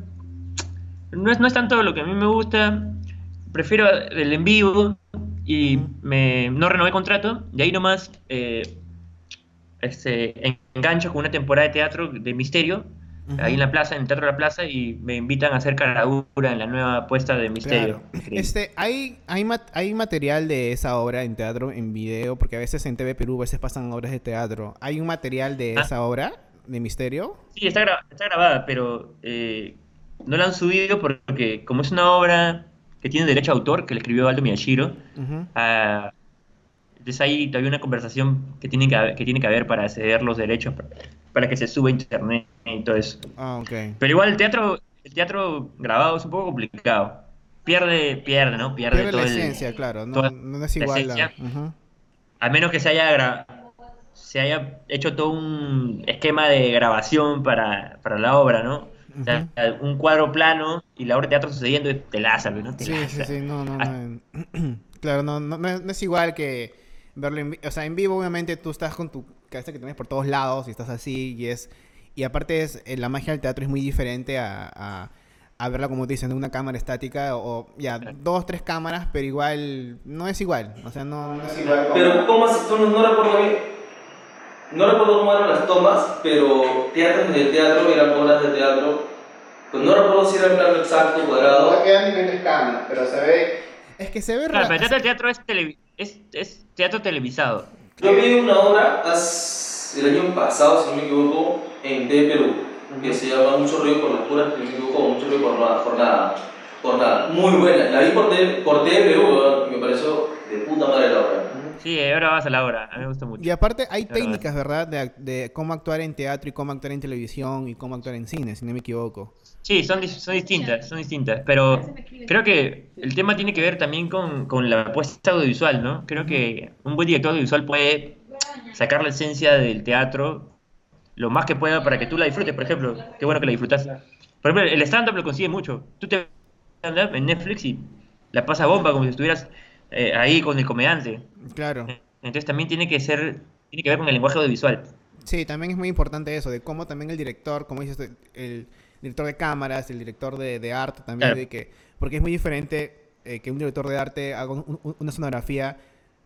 [SPEAKER 2] no es, no es tanto lo que a mí me gusta, prefiero el en vivo y me, no renové contrato, y ahí nomás eh, este, engancho con una temporada de teatro de misterio, ahí en la plaza, en el Teatro de la Plaza, y me invitan a hacer caradura en la nueva apuesta de misterio.
[SPEAKER 1] Este, ¿hay, hay, hay material de esa obra en teatro, en video? Porque a veces en TV Perú a veces pasan obras de teatro. ¿Hay un material de ah. esa obra? De Misterio?
[SPEAKER 2] Sí, está, está grabada, pero eh, no la han subido porque como es una obra que tiene derecho a autor, que le escribió Aldo Miyashiro, uh entonces ahí todavía una conversación que tiene que, haber, que tiene que haber para ceder los derechos para, que se suba a internet y todo eso.
[SPEAKER 1] Ah,
[SPEAKER 2] Pero igual el teatro, el teatro grabado es un poco complicado. Pierde, pierde, ¿no? Pierde,
[SPEAKER 1] la esencia, claro. No, es igual.
[SPEAKER 2] A menos que se haya grabado se haya hecho todo un esquema de grabación para, para la obra, ¿no? O sea, un cuadro plano y la obra de teatro sucediendo y te la ¿no?
[SPEAKER 1] sí, sí, sí, no, no, no. claro, no, no, no, es igual que verlo en vivo. O sea, en vivo obviamente tú estás con tu cabeza que tienes por todos lados y estás así y es... Y aparte es, eh, la magia del teatro es muy diferente a, a, verla como te dicen, de una cámara estática o ya, dos, tres cámaras, pero igual, no es igual. O sea, no, no es igual.
[SPEAKER 3] Pero, ¿cómo así? Tú no, no recuerdo bien no recuerdo cómo eran las tomas, pero teatro de teatro, eran obras de teatro. Pues no recuerdo si era el plano exacto, cuadrado.
[SPEAKER 1] No quedan diferentes cámaras, pero se ve. Es que se ve
[SPEAKER 2] Claro, pero teatro, teatro es, es, es, teatro televisado.
[SPEAKER 3] Yo vi una obra el año pasado, si no me equivoco, en de Perú, que se llama Mucho Río por las puras, si no me equivoco, Mucho Río por nada, jornada. jornada. Muy buena. La vi por de, por de Perú, me pareció de puta madre la obra.
[SPEAKER 2] Sí, ahora vas a la hora. A mí me gusta mucho.
[SPEAKER 1] Y aparte hay técnicas, ¿verdad? De, cómo actuar en teatro y cómo actuar en televisión y cómo actuar en cine, si no me equivoco.
[SPEAKER 2] Sí, son, son distintas, son distintas. Pero creo que el tema tiene que ver también con, con la apuesta audiovisual, ¿no? Creo que un buen director audiovisual puede sacar la esencia del teatro lo más que pueda para que tú la disfrutes. Por ejemplo, qué bueno que la disfrutas. Por ejemplo, el stand-up lo consigue mucho. Tú te stand-up en Netflix y la pasas bomba como si estuvieras eh, ahí con el comediante.
[SPEAKER 1] Claro.
[SPEAKER 2] Entonces también tiene que ser, tiene que ver con el lenguaje audiovisual.
[SPEAKER 1] Sí, también es muy importante eso, de cómo también el director, como dices, el director de cámaras, el director de, arte también, de que, porque es muy diferente eh, que un director de arte haga una sonografía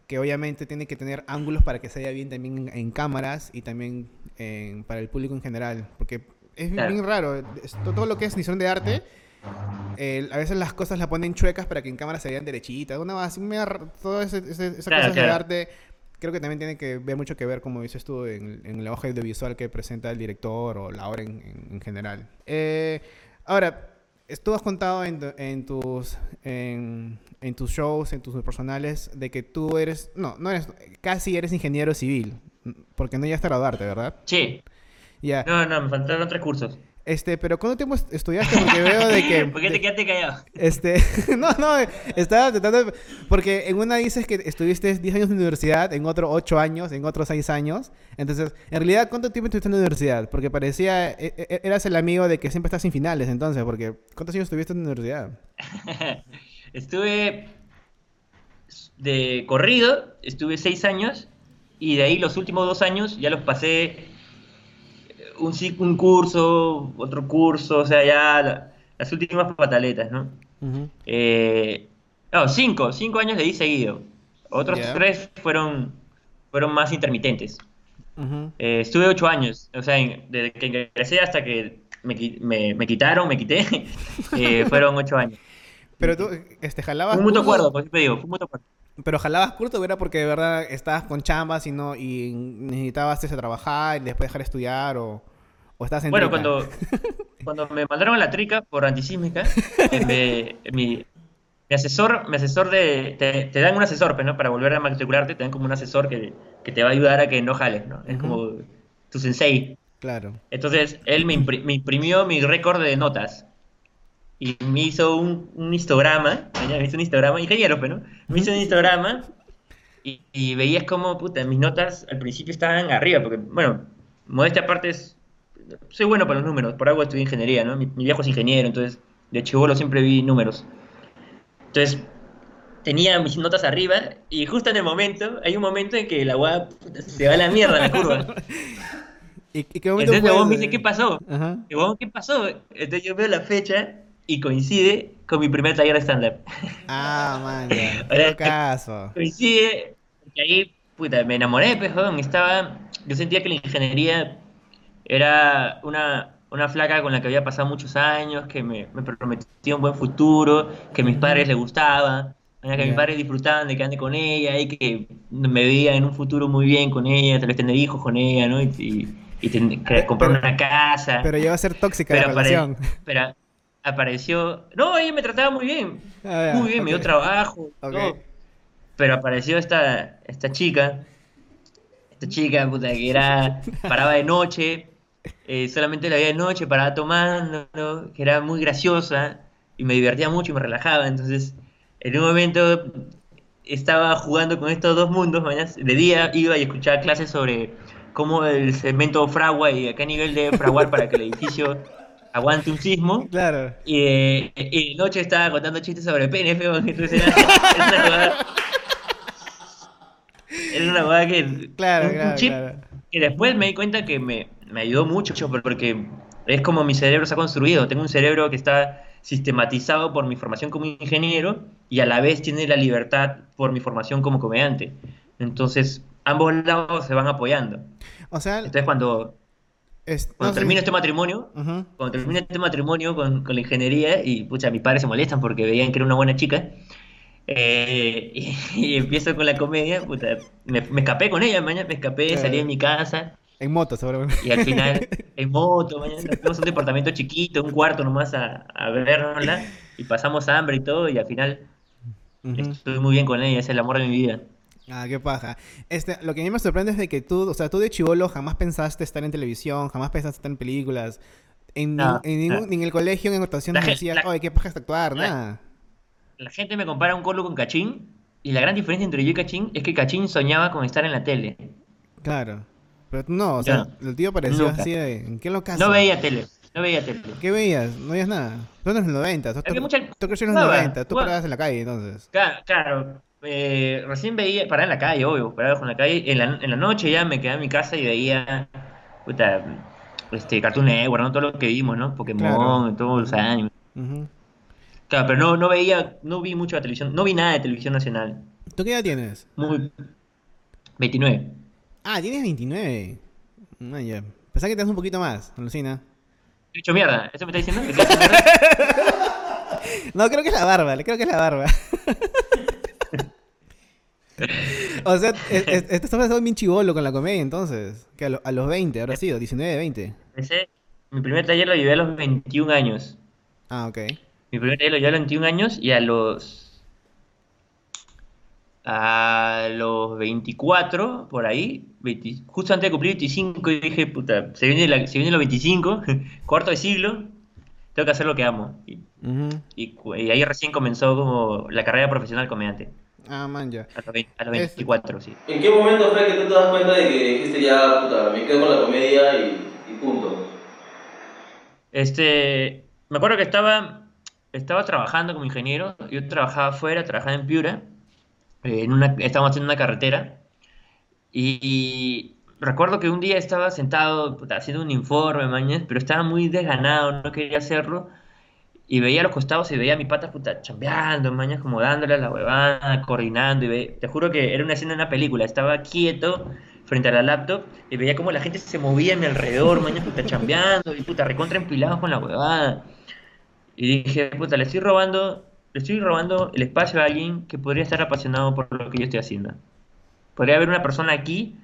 [SPEAKER 1] que obviamente tiene que tener ángulos para que se vea bien también en, cámaras y también para el público en general, porque es bien, raro, todo lo que es edición de arte a veces las cosas las ponen chuecas para que en cámara se vean derechitas. Una así me todas esas cosas de arte creo que también tiene que ver mucho que ver, como dices tú, en, en la hoja audiovisual que presenta el director o la obra en, general. Eh, ahora, tú has contado en, en tus en, tus shows, en tus personales, de que tú eres, no, no eres, casi eres ingeniero civil, porque no ya a graduarte, ¿verdad?
[SPEAKER 2] Sí. Ya. No, no, me faltaron tres cursos.
[SPEAKER 1] Este, pero ¿cuánto tiempo estudiaste? Porque veo de que...
[SPEAKER 2] ¿Por qué te quedaste callado?
[SPEAKER 1] Este, no, no, estaba tratando... Porque en una dices que estuviste 10 años en la universidad, en otro 8 años, en otros 6 años. Entonces, en realidad, ¿cuánto tiempo estuviste en la universidad? Porque parecía... E, e, eras el amigo de que siempre estás sin finales, entonces, porque ¿cuántos años estuviste en la universidad?
[SPEAKER 2] estuve de corrido, estuve 6 años, y de ahí los últimos 2 años ya los pasé un, un curso, otro curso, o sea, ya las últimas pataletas, ¿no? Eh, no, cinco, cinco años de ahí seguido. Otros tres fueron, fueron más intermitentes. Eh, estuve ocho años, o sea, desde que ingresé hasta que me, me, quitaron, me quité, eh, fueron ocho años.
[SPEAKER 1] Pero tú, este, jalabas.
[SPEAKER 2] Fue un mutuo acuerdo, por te digo, fue un mutuo acuerdo.
[SPEAKER 1] Pero jalabas curto, ¿era porque de verdad estabas con chambas y no y necesitabas ese, trabajar y después dejar de estudiar o, o estás en
[SPEAKER 2] Bueno, cuando, cuando me mandaron a la trica por antisísmica, eh, mi, mi asesor, mi asesor de, te, dan un asesor, pues, ¿no? Para volver a matricularte, te dan como un asesor que, que te va a ayudar a que no jales, ¿no? Es como tu sensei.
[SPEAKER 1] Claro.
[SPEAKER 2] Entonces, él me, imprimió mi récord de notas. Y me hizo un, un histograma, me hizo un histograma, ingeniero, pues, ¿no? Me hizo un histograma y, y, veías como, puta, mis notas al principio estaban arriba, porque, bueno, modestia aparte es, soy bueno para los números, por algo estudié ingeniería, ¿no? Mi, mi viejo es ingeniero, entonces de chivolo siempre vi números. Entonces, tenía mis notas arriba y justo en el momento, hay un momento en que la agua se va a la mierda la curva. ¿Y, qué momento Entonces vos me dice, ¿qué pasó? Vos, ¿qué pasó? Entonces yo veo la fecha y coincide con mi primer taller de stand-up.
[SPEAKER 1] Ah, man, qué caso.
[SPEAKER 2] Coincide, porque ahí, puta, me enamoré, pues, estaba, yo sentía que la ingeniería era una, una flaca con la que había pasado muchos años, que me, me prometía un buen futuro, que a mis padres les gustaba, que mis padres disfrutaban de que ande con ella y que me veía en un futuro muy bien con ella, tal vez tener hijos con ella, ¿no? Y, comprar una casa.
[SPEAKER 1] Pero iba a ser tóxica la relación.
[SPEAKER 2] pero apareció... No, ella me trataba muy bien, ah, muy bien, me dio trabajo, todo. Pero apareció esta, esta chica, esta chica, puta, que era, paraba de noche, eh, solamente la veía de noche, paraba tomando, que era muy graciosa y me divertía mucho y me relajaba. Entonces, en un momento estaba jugando con estos dos mundos. De día iba y escuchaba clases sobre cómo el cemento fragua y a qué nivel de fraguar para que el edificio aguante un sismo.
[SPEAKER 1] Claro.
[SPEAKER 2] Y, de noche estaba contando chistes sobre PNF. Entonces era, una jugada. Era una jugada que.
[SPEAKER 1] Claro, claro, claro.
[SPEAKER 2] Que después me di cuenta que me, me ayudó mucho porque es como mi cerebro se ha construido. Tengo un cerebro que está sistematizado por mi formación como ingeniero y a la vez tiene la libertad por mi formación como comediante. Entonces, ambos lados se van apoyando.
[SPEAKER 1] O sea,
[SPEAKER 2] entonces cuando, cuando termino este matrimonio, cuando termino este matrimonio con, con, la ingeniería y pucha, mis padres se molestan porque veían que era una buena chica. Eh, y, empiezo con la comedia, puta, me, escapé con ella, mañana me escapé, salí de mi casa,
[SPEAKER 1] en moto, seguramente.
[SPEAKER 2] Y al final, en moto, mañana nos un departamento chiquito, un cuarto nomás a, a verla, y pasamos hambre y todo, y al final estoy muy bien con ella, es el amor de mi vida.
[SPEAKER 1] Ah, qué paja. Este, lo que a mí me sorprende es de que tú, o sea, tú de chivolo jamás pensaste estar en televisión, jamás pensaste estar en películas. En, en, en el colegio, en actuación, no decías, oye, qué paja actuar, nada.
[SPEAKER 2] La gente me compara un colo con Cachín, y la gran diferencia entre yo y Cachín es que Cachín soñaba con estar en la tele.
[SPEAKER 1] Claro. Pero no, o sea, el tío parecía así de. ¿En qué locazo?
[SPEAKER 2] No veía tele. No veía tele.
[SPEAKER 1] ¿Qué veías? No veías nada. Tú eres en los 90. Tú, tú creció en los 90. Tú parabas en la calle entonces.
[SPEAKER 2] Claro. claro. Eh, recién veía. Paraba en la calle, obvio. Paraba en la calle. En la, en la noche ya me quedaba en mi casa y veía. Puta. Este, Cartoon Network, ¿no? Todo lo que vimos, ¿no? Pokémon, todos los años. Claro, pero no, no veía. No vi mucho la televisión. No vi nada de televisión nacional.
[SPEAKER 1] ¿Tú qué edad tienes?
[SPEAKER 2] Muy. 29.
[SPEAKER 1] Ah, tienes 29. No, ya. Pensaba que te das un poquito más, alucina.
[SPEAKER 2] He dicho mierda, ¿eso me está diciendo?
[SPEAKER 1] no, creo que es la barba, creo que es la barba. O sea, estás pasando bien chivolo con la comedia entonces. Que a, los 20, ahora sí, 19, 20.
[SPEAKER 2] Empecé, mi primer taller lo llevé a los 21 años.
[SPEAKER 1] Ah, ok.
[SPEAKER 2] Mi primer taller lo llevé a los 21 años y a los a los 24, por ahí, justo antes de cumplir 25, dije, puta, se viene, la, se viene los 25, cuarto de siglo, tengo que hacer lo que amo. Y, ahí recién comenzó como la carrera profesional comediante.
[SPEAKER 1] Ah, man, ya.
[SPEAKER 2] A los, 24, sí.
[SPEAKER 3] ¿En qué momento fue que tú te das cuenta de que dijiste ya, puta, me quedo con la comedia y, y punto?
[SPEAKER 2] Este, me acuerdo que estaba, estaba trabajando como ingeniero, yo trabajaba afuera, trabajaba en Piura, en una, estábamos haciendo una carretera y, recuerdo que un día estaba sentado haciendo un informe, mañana, pero estaba muy desganado, no quería hacerlo. Y veía los costados y veía a mi pata puta chambeando, mañana, como dándole a la huevada, coordinando. Y te juro que era una escena de una película. Estaba quieto frente a la laptop y veía como la gente se movía a mi alrededor, mañana, puta chambeando y puta recontra empilados con la huevada. Y dije, puta, le estoy robando, le estoy robando el espacio a alguien que podría estar apasionado por lo que yo estoy haciendo. Podría haber una persona aquí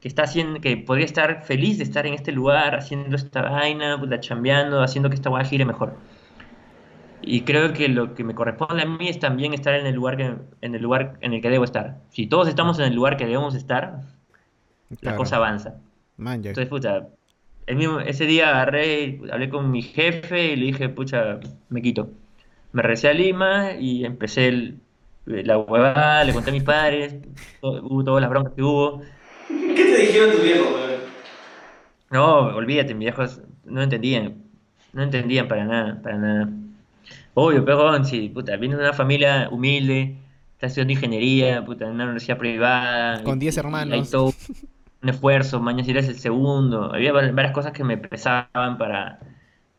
[SPEAKER 2] que está haciendo, que podría estar feliz de estar en este lugar, haciendo esta vaina, puta, chambeando, haciendo que esta hueá gire mejor. Y creo que lo que me corresponde a mí es también estar en el lugar que, en el lugar en el que debo estar. Si todos estamos en el lugar que debemos estar, la cosa avanza. Entonces, pucha, el mismo, ese día agarré, hablé con mi jefe y le dije, pucha, me quito. Me regresé a Lima y empecé el, la huevada, le conté a mis padres, hubo todas las broncas que hubo.
[SPEAKER 3] ¿Qué te dijeron tus viejos,
[SPEAKER 2] No, olvídate, mis viejos no entendían. No entendían para nada, para nada. Obvio, pero si, puta, vienes de una familia humilde, estás estudiando ingeniería, puta, en una universidad privada.
[SPEAKER 1] Con 10 hermanos. Hay
[SPEAKER 2] todo un esfuerzo, mañana si eres el segundo. Había varias cosas que me pesaban para,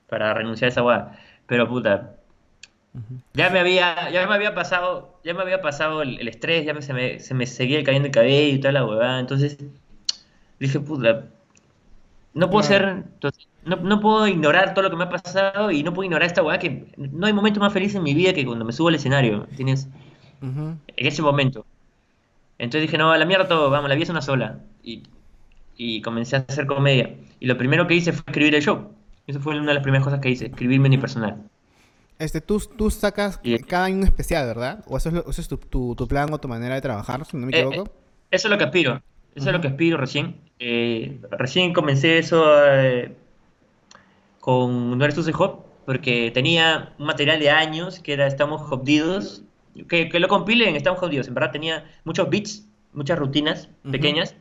[SPEAKER 2] para renunciar a esa hueá. Pero, puta, ya me había, ya me había pasado, ya me había pasado el, estrés, ya me, se, me, se me seguía cayendo el cabello y toda la huevada, entonces dije, puta, no puedo ser, no, no, puedo ignorar todo lo que me ha pasado y no puedo ignorar esta huevada que no hay momento más feliz en mi vida que cuando me subo al escenario, ¿tienes? En ese momento. Entonces dije, no, a la mierda todo, vamos, la vida es una sola. Y, y comencé a hacer comedia. Y lo primero que hice fue escribir el show. Eso fue una de las primeras cosas que hice, escribirme mi personal.
[SPEAKER 1] Este, tú, tú sacas cada año un especial, ¿verdad? ¿O eso es, tu, tu, plan o tu manera de trabajar, si no me eh, equivoco?
[SPEAKER 2] Eh, eso es lo que aspiro. Eso es lo que aspiro recién. Eh, recién comencé eso con No eres tú, hop, porque tenía un material de años que era Estamos Jodidos, que, que, lo compilen Estamos Jodidos. En verdad tenía muchos beats, muchas rutinas pequeñas,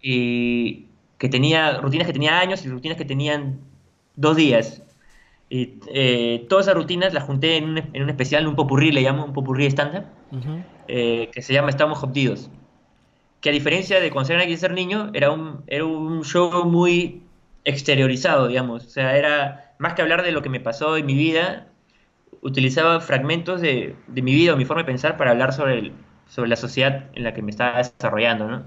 [SPEAKER 2] y que tenía rutinas que tenía años y rutinas que tenían dos días. Y eh, todas esas rutinas las junté en un, en un, especial, un popurrí, le llamo un popurrí estándar, eh, que se llama Estamos Jodidos. Que a diferencia de cuando era ser niño, era un, era un show muy exteriorizado, digamos. O sea, era más que hablar de lo que me pasó en mi vida, utilizaba fragmentos de, de mi vida o mi forma de pensar para hablar sobre, el, sobre la sociedad en la que me estaba desarrollando, ¿no?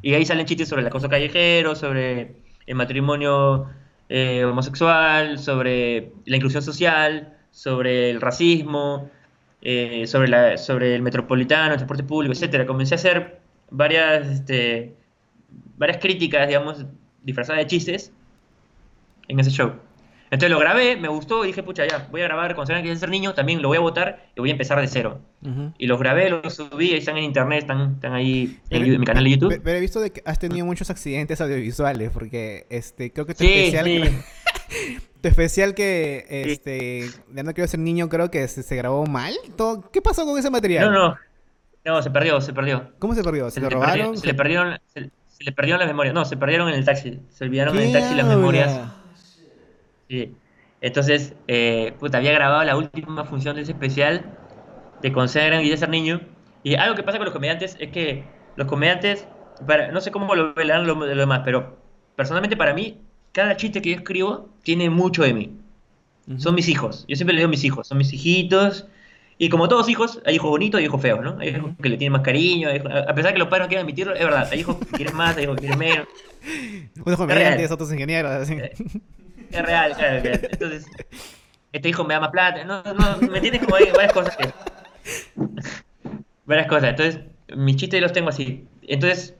[SPEAKER 2] Y ahí salen chistes sobre el acoso callejero, sobre el matrimonio eh, homosexual, sobre la inclusión social, sobre el racismo, eh, sobre, la, sobre el metropolitano, el transporte público, etcétera. Comencé a hacer varias, este, varias críticas, digamos, disfrazadas de chistes en ese show. Entonces lo grabé, me gustó y dije, pucha, ya, voy a grabar cuando se que ser niño, también lo voy a votar y voy a empezar de cero. Y los grabé, los subí, ahí están en internet, están, están ahí en, mi canal de YouTube.
[SPEAKER 1] Pero, he visto de que has tenido muchos accidentes audiovisuales, porque este creo que tu especial... tu especial que, este, ya no quiero ser niño, creo que se, grabó mal. ¿Qué pasó con ese material?
[SPEAKER 2] No, no, no, se perdió, se perdió.
[SPEAKER 1] ¿Cómo se perdió? ¿Se, lo robaron?
[SPEAKER 2] se, le perdieron, se, le perdieron las memorias. No, se perdieron en el taxi. Se olvidaron en el taxi las memorias. Entonces, eh, puta, había grabado la última función de ese especial de Consagran y de ser niño. Y algo que pasa con los comediantes es que los comediantes, para, no sé cómo lo verán lo, demás, pero personalmente para mí, cada chiste que yo escribo tiene mucho de mí. Son mis hijos. Yo siempre le digo mis hijos. Son mis hijitos. Y como todos hijos, hay hijos bonitos y hijos feos, ¿no? Hay hijos que le tienen más cariño. a pesar que los padres no quieran admitirlo, es verdad. Hay hijos que quieren más, hay hijos que quieren menos.
[SPEAKER 1] Unos comediantes, otros ingenieros. Así. Eh,
[SPEAKER 2] es real, claro. Entonces, este hijo me da más plata. No, no, ¿me entiendes? Como hay varias cosas que... varias cosas. Entonces, mis chistes los tengo así. Entonces,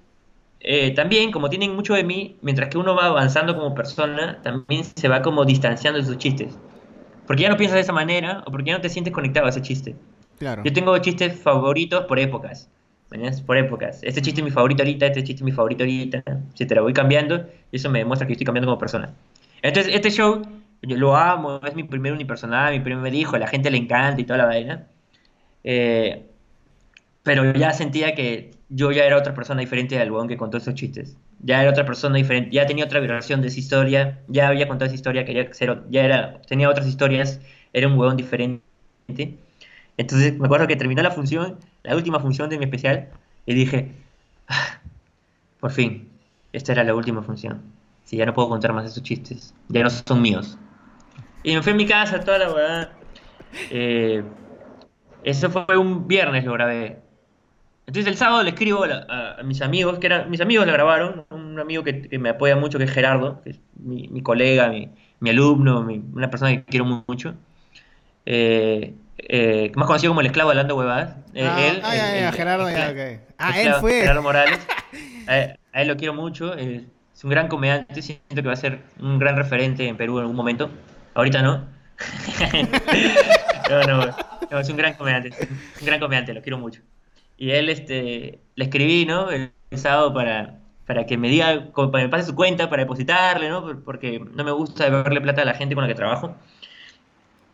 [SPEAKER 2] eh, también, como tienen mucho de mí, mientras que uno va avanzando como persona, también se va como distanciando de sus chistes. Porque ya no piensas de esa manera o porque ya no te sientes conectado a ese chiste. Claro. Yo tengo chistes favoritos por épocas. Por épocas. Este chiste es mi favorito ahorita, este chiste es mi favorito ahorita, etcétera. Voy cambiando eso me demuestra que estoy cambiando como persona. Entonces, este show, yo lo amo, es mi primer unipersonal, mi primer hijo, a la gente le encanta y toda la vaina. Eh, pero ya sentía que yo ya era otra persona diferente del huevón que contó esos chistes. Ya era otra persona diferente, ya tenía otra versión de esa historia, ya había contado esa historia, quería ser, ya era, tenía otras historias, era un huevón diferente. Entonces me acuerdo que terminó la función, la última función de mi especial, y dije, ah, por fin, esta era la última función. Si ya no puedo contar más esos chistes, ya no son míos. Y me fui a mi casa, toda la verdad. Eh, eso fue un viernes, lo grabé. Entonces el sábado le escribo a, mis amigos, que eran, mis amigos la grabaron, un amigo que, me apoya mucho, que es Gerardo, que es mi, colega, mi, alumno, una persona que quiero mucho. Eh, eh, más conocido como el esclavo de Lando Huevadas.
[SPEAKER 1] Eh, ah, él, ah, Gerardo, ya, Ah, él fue.
[SPEAKER 2] Gerardo Morales. a, él lo quiero mucho. es un gran comediante. Siento que va a ser un gran referente en Perú en algún momento. Ahorita no. no, no, es un gran comediante. Un gran comediante, lo quiero mucho. Y él, este, le escribí, ¿no? El sábado para, para que me diga, para que me pase su cuenta, para depositarle, ¿no? Porque no me gusta deberle plata a la gente con la que trabajo.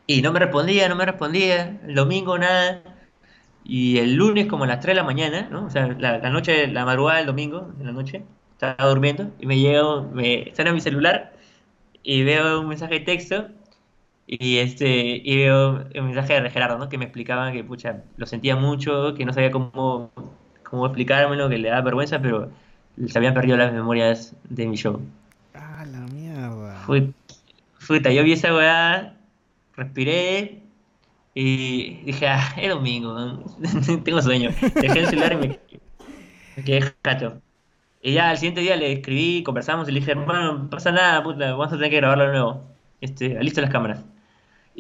[SPEAKER 2] Y no me respondía, no me respondía. El domingo nada. Y el lunes como a las 3 de la mañana, ¿no? O sea, la, noche, la madrugada del domingo, en la noche, estaba durmiendo y me llego, me sale mi celular y veo un mensaje de texto y este y veo un mensaje de Gerardo, ¿no? Que me explicaba que, pucha, lo sentía mucho, que no sabía cómo, cómo explicármelo, que le daba vergüenza, pero se habían perdido las memorias de mi show.
[SPEAKER 1] Ah, la mierda.
[SPEAKER 2] Fue, fue, yo vi esa weá respiré y dije, ah, es domingo, tengo sueño. Dejé el celular y me, quedé jato. Y ya al siguiente día le escribí, conversamos y le dije, bueno, no pasa nada, puta, vamos a tener que grabarlo de nuevo. Este, listo las cámaras.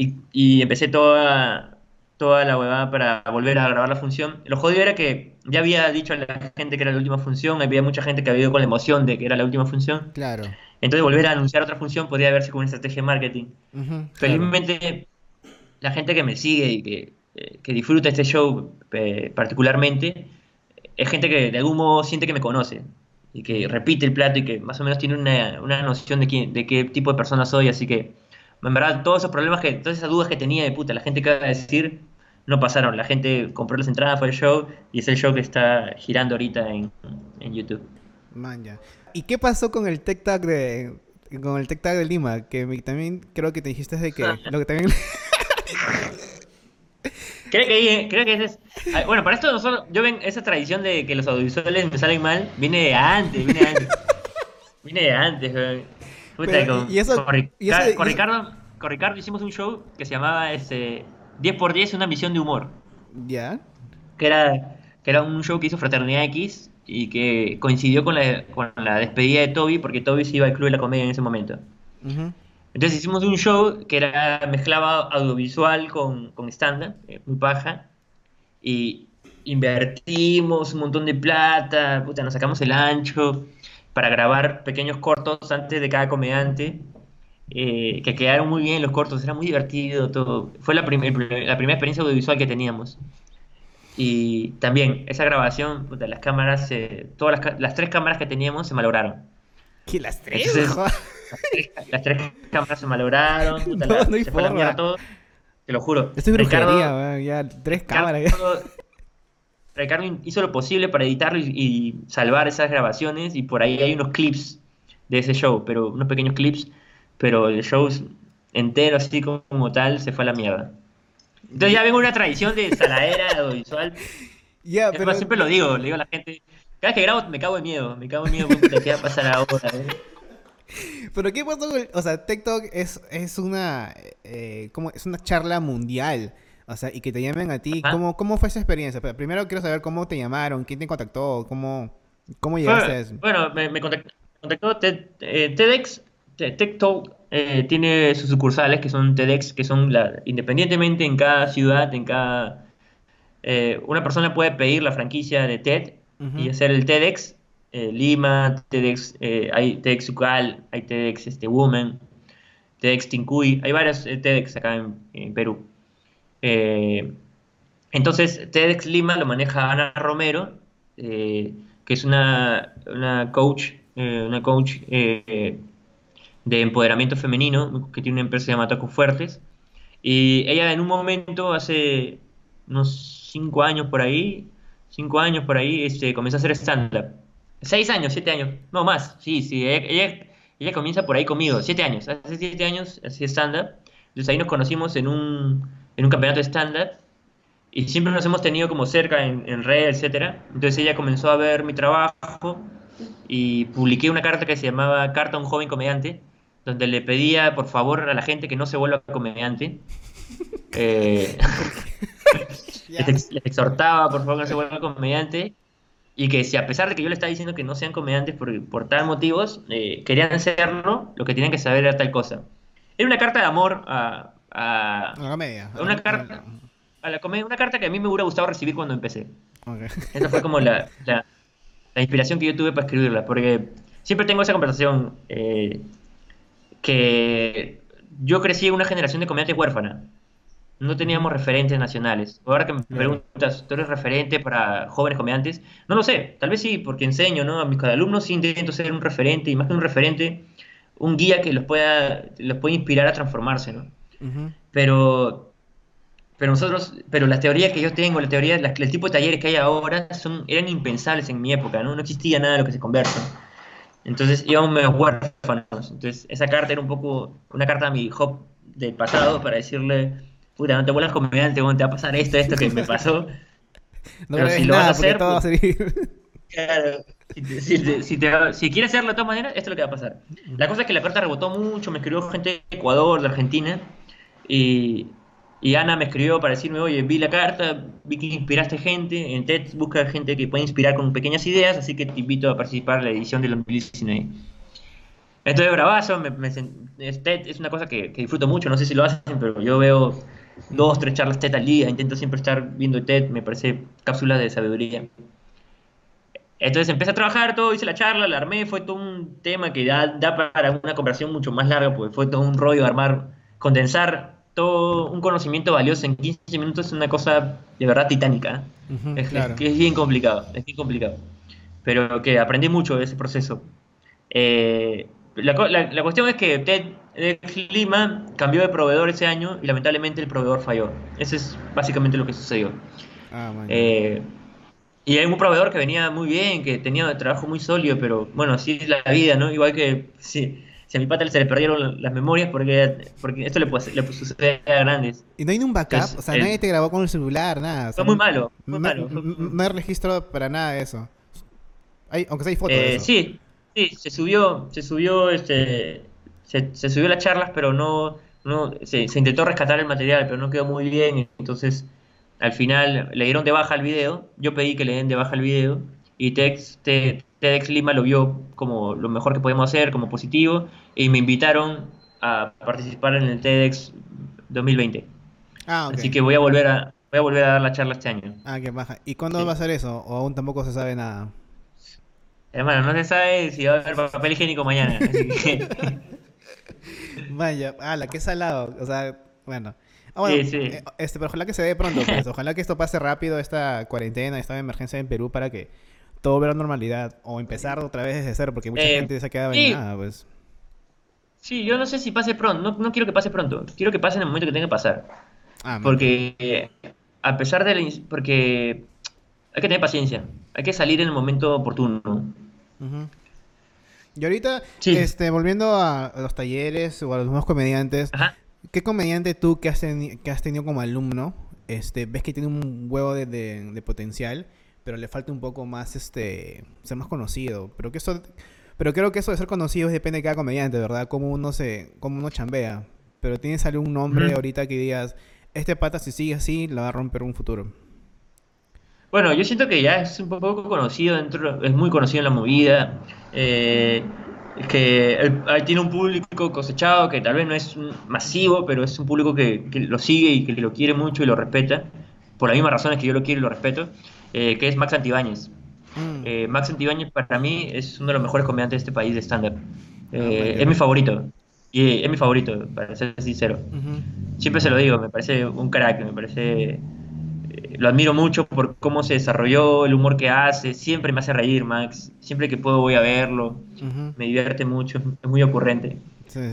[SPEAKER 2] Y, y empecé toda, toda la huevada para volver a grabar la función. Lo jodido era que ya había dicho a la gente que era la última función, había mucha gente que había ido con la emoción de que era la última función.
[SPEAKER 1] Claro.
[SPEAKER 2] Entonces volver a anunciar otra función podría verse como una estrategia de marketing. Felizmente la gente que me sigue y que, eh, que disfruta este show eh, particularmente es gente que de algún modo siente que me conoce y que repite el plato y que más o menos tiene una, una noción de, quién, de qué tipo de persona soy, así que en verdad todos esos problemas que, todas esas dudas que tenía de puta, la gente que va a decir no pasaron, la gente compró las entradas, fue el show y es el show que está girando ahorita en, en YouTube.
[SPEAKER 1] Man, ya. ¿Y qué pasó con el Tech Tag de con el Tech Tag de Lima? Que también creo que te dijiste de que lo que también
[SPEAKER 2] Creo que, creo que es, ah, bueno, para esto nosotros, yo ven esa tradición de que los audiovisuales me salen mal, viene de antes, viene de antes. viene de antes, con, y eso, con, Ricardo, con Ricardo hicimos un show que se llamaba ese 10x10, una misión de humor.
[SPEAKER 1] ¿Ya?
[SPEAKER 2] Que era, que era un show que hizo Fraternidad X y que coincidió con la, con la despedida de Toby, porque Toby se iba al Club de la Comedia en ese momento. Entonces hicimos un show que era mezclaba audiovisual con, con stand-up, eh, muy paja, y invertimos un montón de plata, puta, nos sacamos el ancho para grabar pequeños cortos antes de cada comediante, eh, que quedaron muy bien los cortos, era muy divertido todo. Fue la, la primera experiencia audiovisual que teníamos. Y también, esa grabación, las cámaras, todas las, tres cámaras que teníamos se malograron.
[SPEAKER 1] ¿Qué, las tres?
[SPEAKER 2] las, tres cámaras se malograron, no, no se fue la mierda todo. Te lo juro.
[SPEAKER 1] Estoy brujería, ya, tres cámaras.
[SPEAKER 2] Ricardo, hizo lo posible para editarlo y, salvar esas grabaciones y por ahí hay unos clips de ese show, pero unos pequeños clips, pero el show entero así como tal se fue a la mierda. Entonces ya vengo una tradición de saladera audiovisual. Ya, pero... Siempre lo digo, le digo a la gente. Cada vez que grabo me cago de miedo, me cago de miedo porque qué va a pasar ahora. ¿eh?
[SPEAKER 1] Pero qué pasó, o sea, TikTok es, es una eh, como, es una charla mundial. O sea, y que te llamen a ti. ¿Cómo, ¿Cómo fue esa experiencia? Pero primero quiero saber cómo te llamaron, quién te contactó, cómo, cómo llegaste a eso.
[SPEAKER 2] Bueno, me, me contactó, contactó eh, TEDx, TikTok eh, tiene sus sucursales que son TEDx, que son la, independientemente en cada ciudad, en cada... Eh, una persona puede pedir la franquicia de TED y hacer el TEDx, eh, Lima, TEDx, hay TEDx Ucal, hay TEDx este, Woman, TEDx Tincuy, hay varios TEDx acá en, Perú. Entonces, TEDx Lima lo maneja Ana Romero, que es una, una coach, una coach de empoderamiento femenino, que tiene una empresa llamada Tacos Fuertes. Y ella en un momento, hace unos cinco años por ahí, cinco años por ahí, este, comenzó a hacer stand-up. Seis años, siete años, no más, sí, sí, ella, ella, comienza por ahí conmigo, siete años, hace siete años hacía stand-up. Entonces ahí nos conocimos en un, en un campeonato de stand-up y siempre nos hemos tenido como cerca en, en red, etcétera. Entonces ella comenzó a ver mi trabajo y publiqué una carta que se llamaba Carta a un joven comediante, donde le pedía por favor a la gente que no se vuelva comediante. Eh, les, exhortaba por favor que no se vuelva comediante y que si a pesar de que yo le estaba diciendo que no sean comediantes por, por tal motivos, eh, querían serlo, lo que tenían que saber era tal cosa. Era una carta de amor a, a,
[SPEAKER 1] la comedia.
[SPEAKER 2] una carta a la comedia, una carta que a mí me hubiera gustado recibir cuando empecé. Esa fue como la, la, inspiración que yo tuve para escribirla, porque siempre tengo esa conversación eh, que yo crecí en una generación de comediantes huérfana no teníamos referentes nacionales. Ahora que me preguntas, ¿tú eres referente para jóvenes comediantes? No lo sé, tal vez sí, porque enseño, ¿no? A mis alumnos sí intento ser un referente, y más que un referente, un guía que los pueda, los pueda inspirar a transformarse, ¿no? Pero, pero nosotros, pero la teoría que yo tengo, la teoría, el tipo de talleres que hay ahora, son, eran impensables en mi época, ¿no? No existía nada de lo que se conversa. Entonces íbamos medio huérfanos. Entonces esa carta era un poco una carta a mi hop del pasado para decirle puta, no te vuelvas comediante, te va a pasar esto, esto que me pasó.
[SPEAKER 1] no Pero si lo vas a hacer, todo va a
[SPEAKER 2] pues, Claro, si, quieres hacerlo de todas maneras, esto es lo que va a pasar. La cosa es que la carta rebotó mucho, me escribió gente de Ecuador, de Argentina, y, Ana me escribió para decirme, oye, vi la carta, vi que inspiraste gente, en TED busca gente que puede inspirar con pequeñas ideas, así que te invito a participar en la edición del 2019. Esto es bravazo, me, TED es una cosa que, disfruto mucho, no sé si lo hacen, pero yo veo dos, tres charlas TED al día, intento siempre estar viendo TED, me parece cápsulas de sabiduría. Entonces empecé a trabajar todo, hice la charla, la armé, fue todo un tema que da, da para una conversación mucho más larga, porque fue todo un rollo armar, condensar todo un conocimiento valioso en 15 minutos es una cosa de verdad titánica. es, es, bien complicado, es bien complicado. Pero que aprendí mucho de ese proceso. Eh, la, la, cuestión es que TED Lima cambió de proveedor ese año y lamentablemente el proveedor falló. Eso es básicamente lo que sucedió. Ah, eh, y hay un proveedor que venía muy bien, que tenía un trabajo muy sólido, pero bueno, así es la vida, ¿no? Igual que si, si a mi pata se le perdieron las memorias, porque, porque esto le, puede, le sucede a grandes.
[SPEAKER 1] ¿Y no hay un backup? o sea, nadie te grabó con el celular, nada.
[SPEAKER 2] fue muy malo, muy malo.
[SPEAKER 1] No hay registro para nada de eso. Hay, aunque sea hay fotos de
[SPEAKER 2] eh, eso. Sí, sí, se subió, se subió este se, subió las charlas, pero no, no se, intentó rescatar el material, pero no quedó muy bien. Entonces, al final le dieron de baja el video. Yo pedí que le den de baja el video y TEDx, TEDx Lima lo vio como lo mejor que podemos hacer, como positivo, y me invitaron a participar en el TEDx 2020. Ah, Así que voy a volver a voy a volver a dar la charla este año.
[SPEAKER 1] Ah, qué baja. ¿Y cuándo va a ser eso? ¿O aún tampoco se sabe nada?
[SPEAKER 2] Hermano, no se sabe si va a haber papel higiénico mañana. Así que...
[SPEAKER 1] Vaya, ala, qué salado. O sea, bueno. Ah, bueno, sí, sí. Eh, este, pero ojalá que se dé pronto, pues. Ojalá que esto pase rápido, esta cuarentena, esta emergencia en Perú, para que todo vuelva a normalidad. O empezar otra vez desde cero, porque mucha eh, gente se ha quedado en nada, pues.
[SPEAKER 2] Sí, yo no sé si pase pronto. No, no, quiero que pase pronto. Quiero que pase en el momento que tenga que pasar. Ah, porque, a pesar de la. Porque hay que tener paciencia. Hay que salir en el momento oportuno.
[SPEAKER 1] Y ahorita, este, volviendo a los talleres o a los nuevos comediantes, ¿qué comediante tú que has, que has tenido como alumno, este, ves que tiene un huevo de, potencial, pero le falta un poco más, este, ser más conocido? Pero que eso, pero creo que eso de ser conocido depende de cada comediante, ¿verdad? Cómo uno se, cómo uno chambea. Pero tienes algún nombre ahorita que digas, este pata si sigue así, la va a romper un futuro.
[SPEAKER 2] Bueno, yo siento que ya es un poco conocido dentro, es muy conocido en la movida. Eh, que tiene un público cosechado que tal vez no es masivo, pero es un público que, lo sigue y que lo quiere mucho y lo respeta, por las mismas razones que yo lo quiero y lo respeto, eh, que es Max Antibáñez. Mm. Eh, Max Antibáñez para mí es uno de los mejores comediantes de este país de stand-up. Ah, es mi favorito. Y es mi favorito, para ser sincero. Siempre se lo digo, me parece un crack, me parece lo admiro mucho por cómo se desarrolló, el humor que hace, siempre me hace reír Max, siempre que puedo voy a verlo, me divierte mucho, es muy ocurrente.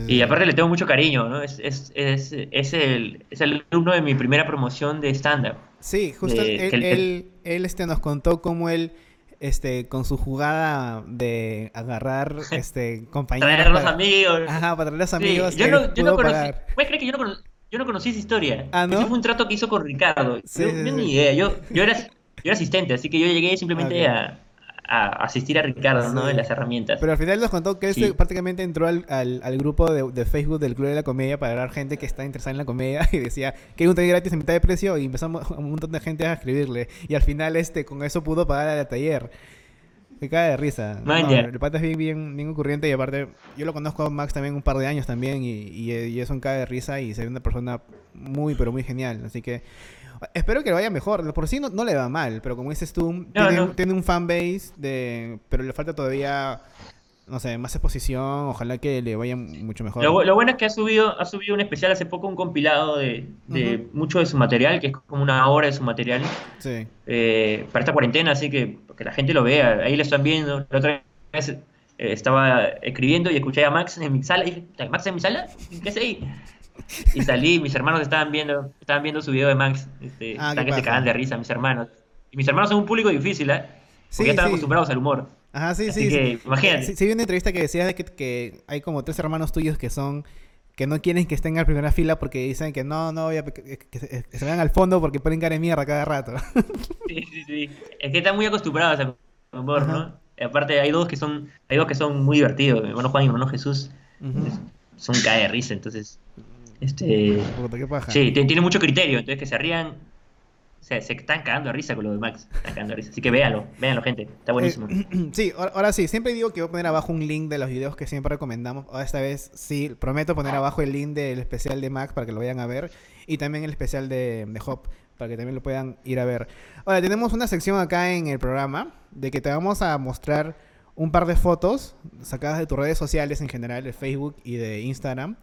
[SPEAKER 2] Y aparte le tengo mucho cariño, ¿no? Es, es, es, es, el, es el alumno de mi primera promoción de stand-up.
[SPEAKER 1] Sí, justo él, él, este, nos contó cómo él este con su jugada de agarrar este compañeros
[SPEAKER 2] traer a los amigos
[SPEAKER 1] ajá para traer a los amigos
[SPEAKER 2] yo no, yo no conocí ¿puedes creer que yo no conocí yo no conocí esa historia. ¿Ah, no? Ese fue un trato que hizo con Ricardo. yo, ni idea. Yo, yo, era, yo era asistente, así que yo llegué simplemente a, asistir a Ricardo, ¿no? En las herramientas.
[SPEAKER 1] Pero al final nos contó que él prácticamente entró al, al, grupo de, Facebook del Club de la Comedia para dar gente que está interesada en la comedia y decía que hay un taller gratis en mitad de precio y empezamos un montón de gente a escribirle. Y al final este con eso pudo pagar el taller. Me cae de risa. el pata es bien, bien, bien ocurriente y aparte yo lo conozco a Max también un par de años también y, y, y eso cae de risa y se ve una persona muy pero muy genial. Así que Espero que le vaya mejor. Por sí no, no le va mal, pero como dices tú, tiene, tiene, un fanbase, de, pero le falta todavía, no sé, más exposición. Ojalá que le vaya mucho mejor.
[SPEAKER 2] Lo, bueno es que ha subido, ha subido un especial hace poco, un compilado de, mucho de su material, que es como una hora de su material.
[SPEAKER 1] Sí.
[SPEAKER 2] Eh, para esta cuarentena, así que, que la gente lo vea. Ahí lo están viendo. La otra vez eh, estaba escribiendo y escuché a Max en mi sala. Y dije, ¿Max en mi sala? ¿Qué hace ahí? Y salí, mis hermanos estaban viendo, estaban viendo su video de Max, este, ah, que se cagan de risa, mis hermanos. Y mis hermanos son un público difícil, ¿eh? Porque ya están acostumbrados al humor.
[SPEAKER 1] Ajá, sí, sí.
[SPEAKER 2] Que, imagínate.
[SPEAKER 1] Sí, vi una entrevista que decía que, que hay como tres hermanos tuyos que son que no quieren que estén en la primera fila porque dicen que no, no, que, se, vayan al fondo porque ponen cara de mierda cada rato.
[SPEAKER 2] Sí, sí, sí. Es que están muy acostumbrados al humor, ¿no? aparte hay dos que son, hay dos que son muy divertidos, mi hermano Juan y mi hermano Jesús. Son cae de risa, entonces este, Sí, tiene mucho criterio, entonces que se rían. se están cagando a risa con lo de Max. Están cagando risa. Así que véanlo, véanlo, gente. Está buenísimo.
[SPEAKER 1] Eh, sí, ahora sí, siempre digo que voy a poner abajo un link de los videos que siempre recomendamos. Esta vez sí, prometo poner abajo el link del especial de Max para que lo vayan a ver. Y también el especial de, de Hop para que también lo puedan ir a ver. Ahora, tenemos una sección acá en el programa de que te vamos a mostrar un par de fotos sacadas de tus redes sociales en general, de Facebook y de Instagram.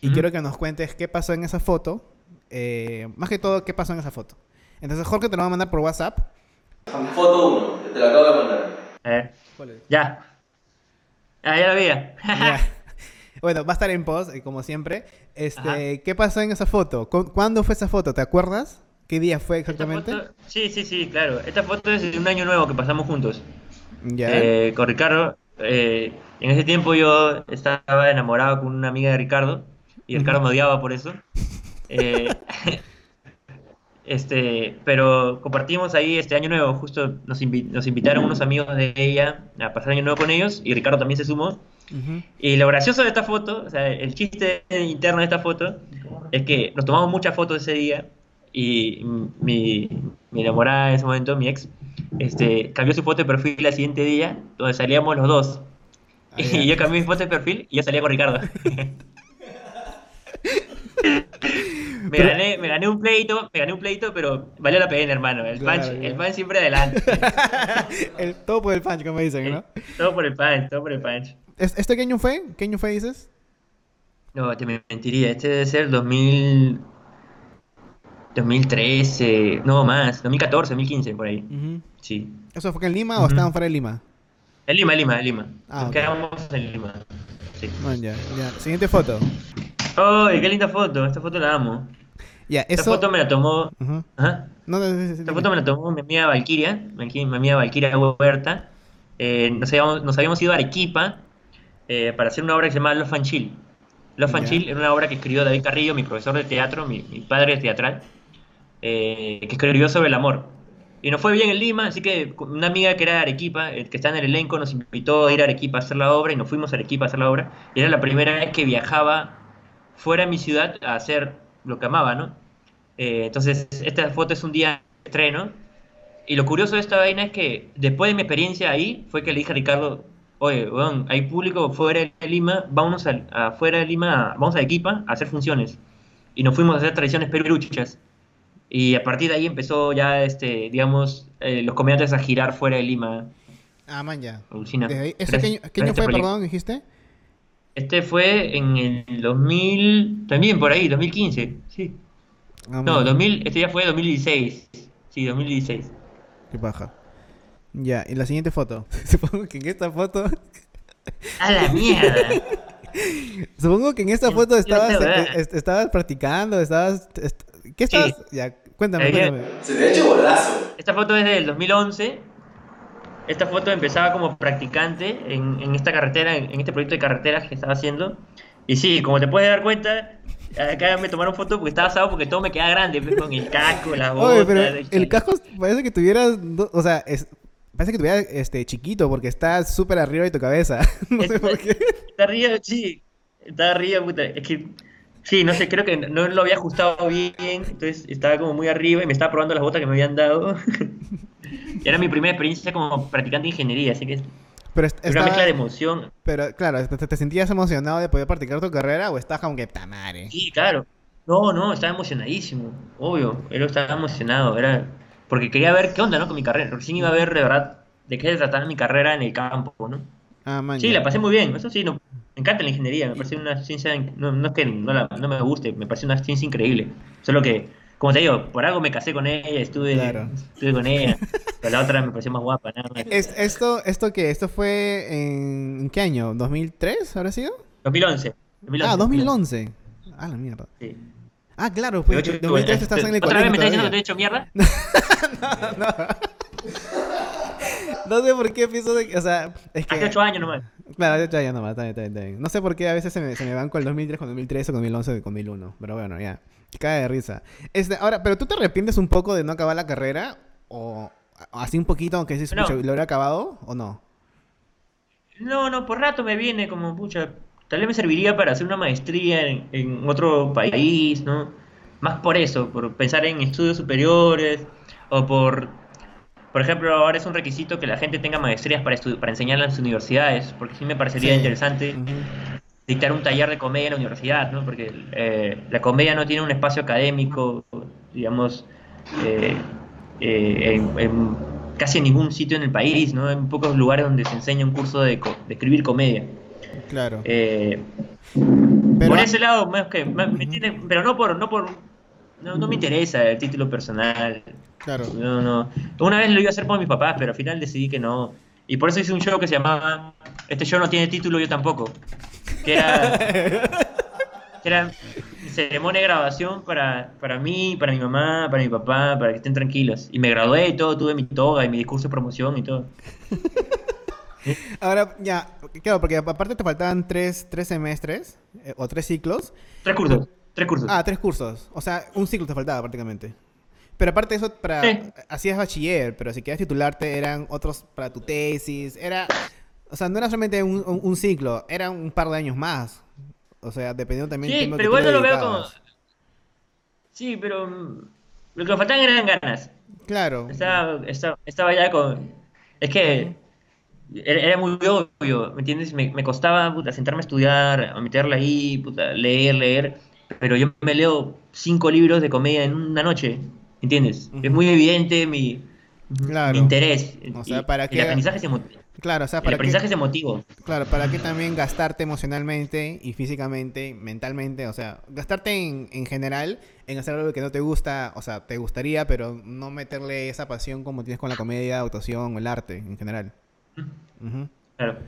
[SPEAKER 1] Y quiero que nos cuentes qué pasó en esa foto. Eh, más que todo, qué pasó en esa foto. Entonces, Jorge te lo va a mandar por WhatsApp.
[SPEAKER 3] Foto 1, te la acabo de mandar.
[SPEAKER 2] Ver. Ya. Ah, ya la vi.
[SPEAKER 1] Bueno, va a estar en post, eh, como siempre. Este, ¿Qué pasó en esa foto? ¿Cuándo fue esa foto? ¿Te acuerdas? ¿Qué día fue exactamente?
[SPEAKER 2] Sí, sí, sí, claro. Esta foto es de un año nuevo que pasamos juntos. Eh, con Ricardo. Eh, en ese tiempo yo estaba enamorado con una amiga de Ricardo y Ricardo me odiaba por eso. Eh, este, pero compartimos ahí este año nuevo, justo nos, nos, invitaron unos amigos de ella a pasar año nuevo con ellos y Ricardo también se sumó. Y lo gracioso de esta foto, o sea, el chiste interno de esta foto es que nos tomamos muchas fotos ese día y mi, mi enamorada en ese momento, mi ex, este, cambió su foto de perfil el siguiente día, donde salíamos los dos. Ah, y yo cambié mi foto de perfil y yo salía con Ricardo. me, gané, me gané un pleito, me gané un pleito, pero valió la pena, hermano. El punch, el punch siempre adelante.
[SPEAKER 1] el, todo por el punch, como dicen, ¿no?
[SPEAKER 2] todo por el punch, todo por el punch.
[SPEAKER 1] ¿Este qué año fue? ¿Qué año fue, dices?
[SPEAKER 2] No, te mentiría. Este debe ser 2000... 2013, no más, 2014, 2015, por ahí. Sí.
[SPEAKER 1] ¿Eso fue en Lima o estaban fuera de Lima?
[SPEAKER 2] En Lima, en Lima, en Lima. Ah, Nos quedamos en Lima. Sí.
[SPEAKER 1] ya, ya. Siguiente foto.
[SPEAKER 2] ¡Ay, qué linda foto! Esta foto la amo.
[SPEAKER 1] Ya,
[SPEAKER 2] Esta foto me la tomó. ¿Ah? No, Esta foto me la tomó mi amiga Valkyria, mi amiga Valkyria Huerta. Eh, nos, habíamos, nos habíamos ido a Arequipa eh, para hacer una obra que se llama Love and Chill. Love and Chill era una obra que escribió David Carrillo, mi profesor de teatro, mi, mi padre teatral, eh, que escribió sobre el amor. Y nos fue bien en Lima, así que una amiga que era de Arequipa, eh, que está en el elenco, nos invitó a ir a Arequipa a hacer la obra y nos fuimos a Arequipa a hacer la obra. Y era la primera vez que viajaba fuera de mi ciudad a hacer lo que amaba, ¿no? Eh, entonces, esta foto es un día de estreno. Y lo curioso de esta vaina es que después de mi experiencia ahí, fue que le dije a Ricardo, oye, bueno, hay público fuera de Lima, vámonos a, fuera de Lima, vamos a Arequipa a hacer funciones. Y nos fuimos a hacer tradiciones peruchas. Y a partir de ahí empezó ya, este, digamos, eh, los comediantes a girar fuera de Lima.
[SPEAKER 1] Ah, man, ya. ¿Ese qué año, fue, perdón, dijiste?
[SPEAKER 2] Este fue en el 2000, también por ahí, 2015, sí. Ah, no, 2000, este ya fue 2016. Sí, 2016.
[SPEAKER 1] Qué paja. Ya, y la siguiente foto. Supongo que en esta foto...
[SPEAKER 2] ¡A la mierda!
[SPEAKER 1] Supongo que en esta foto estabas, estabas practicando, estabas... ¿Qué estás? Ya, cuéntame, cuéntame.
[SPEAKER 3] Se te ha hecho golazo.
[SPEAKER 2] Esta foto es del 2011. Esta foto empezaba como practicante en, en esta carretera, en, este proyecto de carreteras que estaba haciendo. Y sí, como te puedes dar cuenta, acá me tomaron foto porque estaba asado porque todo me queda grande, pues, con el casco, la botas.
[SPEAKER 1] Oye, pero el casco parece que tuvieras, o sea, es, parece que estuviera este, chiquito porque está súper arriba de tu cabeza. no sé por qué.
[SPEAKER 2] Está arriba, sí. Está arriba, puta. Es que, sí, no sé, creo que no lo había ajustado bien. Entonces estaba como muy arriba y me estaba probando las botas que me habían dado. Era mi primera experiencia como practicante de ingeniería, así que
[SPEAKER 1] pero
[SPEAKER 2] una mezcla de emoción.
[SPEAKER 1] Pero claro, ¿te, sentías emocionado de poder practicar tu carrera o estás como que tamare?
[SPEAKER 2] Sí, claro. No, no, estaba emocionadísimo, obvio. Él estaba emocionado, era porque quería ver qué onda, ¿no? Con mi carrera. Recién iba a ver de verdad de qué se trataba mi carrera en el campo, ¿no? Ah, man, sí, la pasé muy bien. Eso sí, no, me encanta la ingeniería. Me parece una ciencia, no, no es que no, la, no me guste, me parece una ciencia increíble. Solo que como te digo, por algo me casé con ella, estuve, estuve con ella. Pero la otra me pareció más guapa, nada más.
[SPEAKER 1] ¿Es, esto, ¿Esto qué? ¿Esto fue en qué año? ¿2003 habrá sido?
[SPEAKER 2] 2011.
[SPEAKER 1] Ah, 2011. Ah, la mierda. Sí. Ah, claro, pues 2003 estás en el
[SPEAKER 2] ¿Otra vez me estás diciendo que te he hecho mierda?
[SPEAKER 1] no, no. No sé por qué pienso de que, o sea,
[SPEAKER 2] es que... Hace 8 años nomás.
[SPEAKER 1] Claro, hace 8 años nomás, bien, está bien, No sé por qué a veces se me, se me van con el 2003, con 2013, con 2011, con 2001. Pero bueno, ya. Cae de risa. Este, ahora, ¿pero tú te arrepientes un poco de no acabar la carrera? ¿O así un poquito, aunque sí, lo hubiera acabado? ¿O no?
[SPEAKER 2] No, no, por rato me viene como, pucha, tal vez me serviría para hacer una maestría en, otro país, ¿no? Más por eso, por pensar en estudios superiores, o por, por ejemplo, ahora es un requisito que la gente tenga maestrías para, para enseñar en las universidades, porque sí me parecería interesante dictar un taller de comedia en la universidad, ¿no? Porque eh, la comedia no tiene un espacio académico, digamos, eh, eh, en, casi en ningún sitio en el país, ¿no? En pocos lugares donde se enseña un curso de, escribir comedia.
[SPEAKER 1] Claro.
[SPEAKER 2] Por ese lado, que, me, pero no por, no por, no, me interesa el título personal.
[SPEAKER 1] Claro.
[SPEAKER 2] No, no. Una vez lo iba a hacer por mis papás, pero al final decidí que no. Y por eso hice un show que se llamaba Este show no tiene título, yo tampoco que era, que era ceremonia de grabación para, para mí, para mi mamá, para mi papá, para que estén tranquilos. Y me gradué y todo, tuve mi toga y mi discurso de promoción y todo.
[SPEAKER 1] Ahora, ya, claro, porque aparte te faltaban tres, tres semestres eh, o tres ciclos.
[SPEAKER 2] Tres cursos, tres cursos.
[SPEAKER 1] Ah, tres cursos. O sea, un ciclo te faltaba prácticamente. Pero aparte de eso, para, hacías bachiller, pero si querías titularte eran otros para tu tesis, era o sea, no era solamente un, ciclo, era un par de años más. O sea, dependiendo también
[SPEAKER 2] Sí, pero igual no lo veo como. Sí, pero. Mm, lo que me faltaban eran ganas.
[SPEAKER 1] Claro.
[SPEAKER 2] Estaba, estaba, ya con. Es que. Era, muy obvio, ¿me entiendes? Me, costaba puta, sentarme a estudiar, a meterla ahí, puta, leer, leer. Pero yo me leo cinco libros de comedia en una noche, ¿entiendes? Es muy evidente mi, interés.
[SPEAKER 1] O sea, para que...
[SPEAKER 2] El aprendizaje se
[SPEAKER 1] Claro, o sea, para
[SPEAKER 2] el aprendizaje es emotivo.
[SPEAKER 1] Claro, para que también gastarte emocionalmente y físicamente, mentalmente, o sea, gastarte en, en general en hacer algo que no te gusta, o sea, te gustaría, pero no meterle esa pasión como tienes con la comedia, actuación o el arte en general.
[SPEAKER 2] Claro.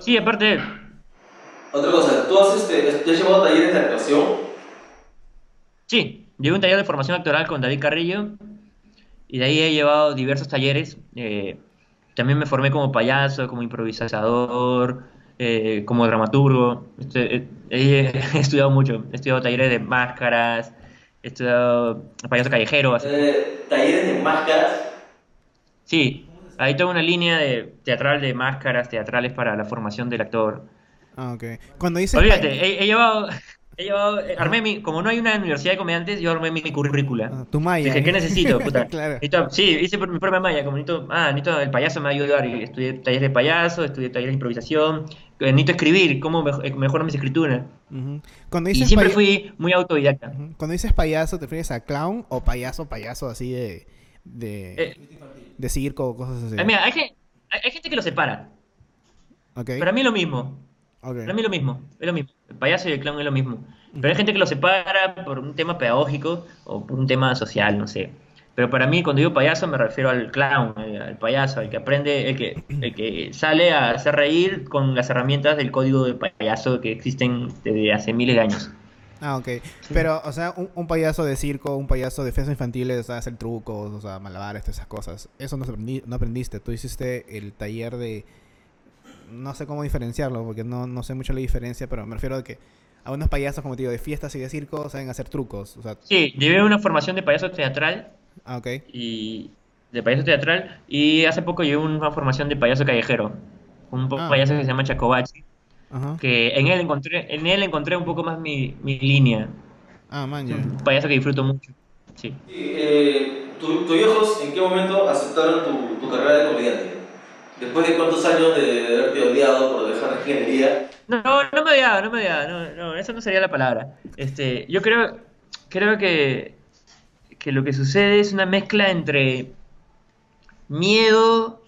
[SPEAKER 2] Sí, aparte...
[SPEAKER 3] Otra cosa, ¿tú has, este, has llevado talleres de actuación?
[SPEAKER 2] Sí, llevé un taller de formación actoral con David Carrillo y de ahí he llevado diversos talleres. Eh, también me formé como payaso, como improvisador, eh, como dramaturgo. Este, he, estudiado mucho. He estudiado talleres de máscaras, he estudiado payaso callejero.
[SPEAKER 3] Eh, ¿Talleres de máscaras?
[SPEAKER 2] Sí, hay toda una línea de teatral de máscaras teatrales para la formación del actor.
[SPEAKER 1] Ah, ok. Cuando dices...
[SPEAKER 2] Olvídate, he llevado He llevado, eh, armé mi, como no hay una universidad de comediantes, yo armé mi, currícula.
[SPEAKER 1] Ah, tu malla.
[SPEAKER 2] Dije, ¿qué necesito? Puta. claro. sí, hice mi propia malla, como necesito, ah, necesito, el payaso me va a ayudar. Y estudié talleres de payaso, estudié talleres de improvisación, eh, necesito escribir, cómo eh, mejor, mis escrituras. Cuando dices y siempre fui muy autodidacta.
[SPEAKER 1] Cuando dices payaso, ¿te refieres a clown o payaso, payaso así de, de, de circo o cosas así?
[SPEAKER 2] mira, hay, hay, gente que lo separa. Okay. Pero a mí es lo mismo. Para mí es lo mismo, es lo mismo. El payaso y el clown es lo mismo. Pero hay gente que lo separa por un tema pedagógico o por un tema social, no sé. Pero para mí, cuando digo payaso, me refiero al clown, al payaso, el que aprende, el que, el que sale a hacer reír con las herramientas del código de payaso que existen desde hace miles de años.
[SPEAKER 1] Ah, ok. Pero, o sea, un, payaso de circo, un payaso de fiestas infantiles, o sea, hacer trucos, o sea, malabares, esas cosas. Eso no, no aprendiste. Tú hiciste el taller de no sé cómo diferenciarlo, porque no, no sé mucho la diferencia, pero me refiero a que algunos payasos, como te digo, de fiestas y de circo, saben hacer trucos. O sea...
[SPEAKER 2] Sí, llevé una formación de payaso teatral.
[SPEAKER 1] Ah, ok.
[SPEAKER 2] Y, de payaso teatral y hace poco llevé una formación de payaso callejero, un ah. payaso que se llama Chacobachi, que en él encontré en él encontré un poco más mi, mi línea.
[SPEAKER 1] Ah, man,
[SPEAKER 2] Un payaso que disfruto mucho. Sí.
[SPEAKER 3] Eh, ¿Tus viejos en qué momento aceptaron tu, tu carrera de comediante? Después de cuántos años de haberte odiado por dejar la ingeniería.
[SPEAKER 2] No, no, me odiaba, no me odiaba, no, no, eso no sería la palabra. Este, yo creo, creo que, que lo que sucede es una mezcla entre miedo,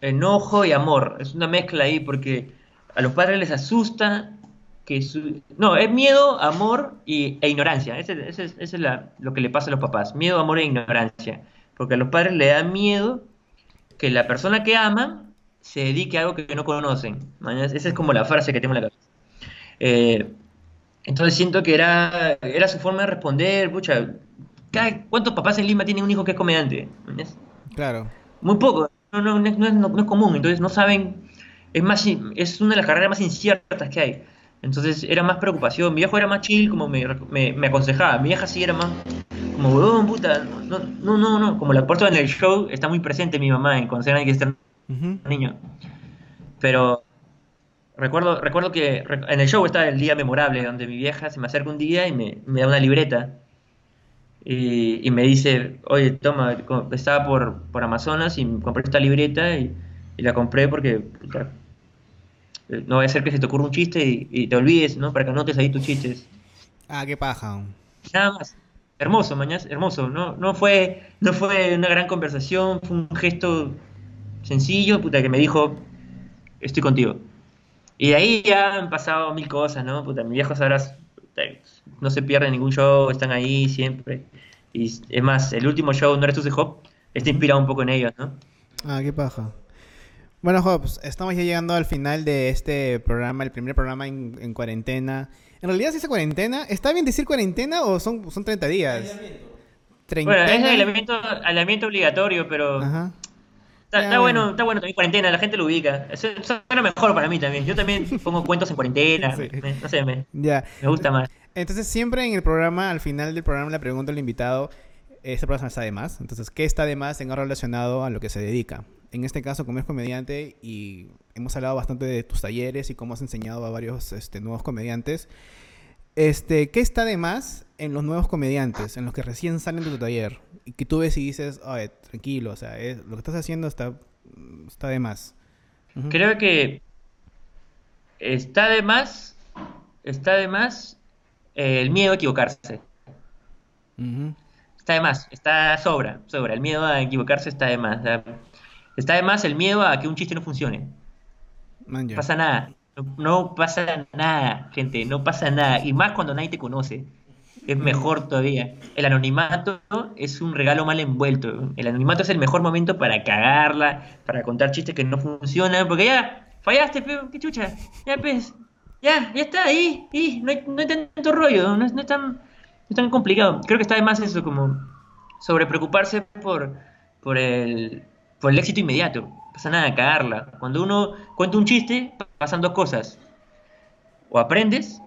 [SPEAKER 2] enojo y amor. Es una mezcla ahí porque a los padres les asusta que su... No, es miedo, amor y, e ignorancia. Ese, es lo que le pasa a los papás. Miedo, amor e ignorancia. Porque a los padres le da miedo que la persona que aman se dedique a algo que no conocen. Esa es como la frase que tengo en la cabeza. Eh, entonces siento que era, era su forma de responder. Pucha, ¿cuántos papás en Lima tienen un hijo que es comediante?
[SPEAKER 1] Claro.
[SPEAKER 2] Muy poco, no, no, no, es común, entonces no saben, es, más, es una de las carreras más inciertas que hay. Entonces era más preocupación, mi viejo era más chill, como me, me, aconsejaba, mi vieja sí era más como, huevón, puta, no, no, no, no, como la puerta en el show está muy presente mi mamá en cuando que estar niño. Pero recuerdo, recuerdo que en el show está el día memorable, donde mi vieja se me acerca un día y me, me da una libreta y, me dice, oye, toma, estaba por, por Amazonas y compré esta libreta y, la compré porque eh, no va a ser que se te ocurra un chiste y, te olvides, ¿no? Para que anotes ahí tus chistes.
[SPEAKER 1] Ah, qué paja.
[SPEAKER 2] Nada más. Hermoso, mañana, hermoso. No, no, fue, no fue una gran conversación, fue un gesto sencillo, puta, que me dijo, estoy contigo. Y de ahí ya han pasado mil cosas, ¿no? Puta, mi viejo sabrás, no se pierde ningún show, están ahí siempre. Y es más, el último show, No eres tú de Hop, está inspirado un poco en ellos, ¿no?
[SPEAKER 1] Ah, qué paja. Bueno, Hobbs, estamos ya llegando al final de este programa, el primer programa en, cuarentena. En realidad, si es cuarentena, ¿está bien decir cuarentena o son, son 30 días?
[SPEAKER 2] Bueno, es aislamiento, obligatorio, pero Ajá. Está, bueno, está bueno también cuarentena, la gente lo ubica. Eso suena mejor para mí también. Yo también pongo cuentos en cuarentena. no sé, me, me gusta más.
[SPEAKER 1] Entonces, siempre en el programa, al final del programa, le pregunto al invitado, ¿esta persona está de más? Entonces, ¿qué está de más en algo relacionado a lo que se dedica? En este caso, como es comediante, y hemos hablado bastante de tus talleres y cómo has enseñado a varios este, nuevos comediantes. Este, ¿Qué está de más en los nuevos comediantes, en los que recién salen de tu taller? Y que tú ves y dices, Ay, tranquilo, o sea, lo que estás haciendo está, está de más.
[SPEAKER 2] Creo que está de más, está de más eh, el miedo a equivocarse. Está de más, está sobra, sobra. El miedo a equivocarse está de más. Está de más el miedo a que un chiste no funcione. No pasa nada. No, pasa nada, gente. No pasa nada. Y más cuando nadie te conoce. Es mejor todavía. El anonimato es un regalo mal envuelto. El anonimato es el mejor momento para cagarla, para contar chistes que no funcionan. Porque ya, fallaste, pero qué chucha. Ya, pues, ya, ya está, ahí, y no, hay, no hay tanto rollo, no es, no, es tan, tan complicado. Creo que está de más eso, como sobre preocuparse por, por, el, por el éxito inmediato. No pasa nada, cagarla. Cuando uno cuenta un chiste, pasan dos cosas. O aprendes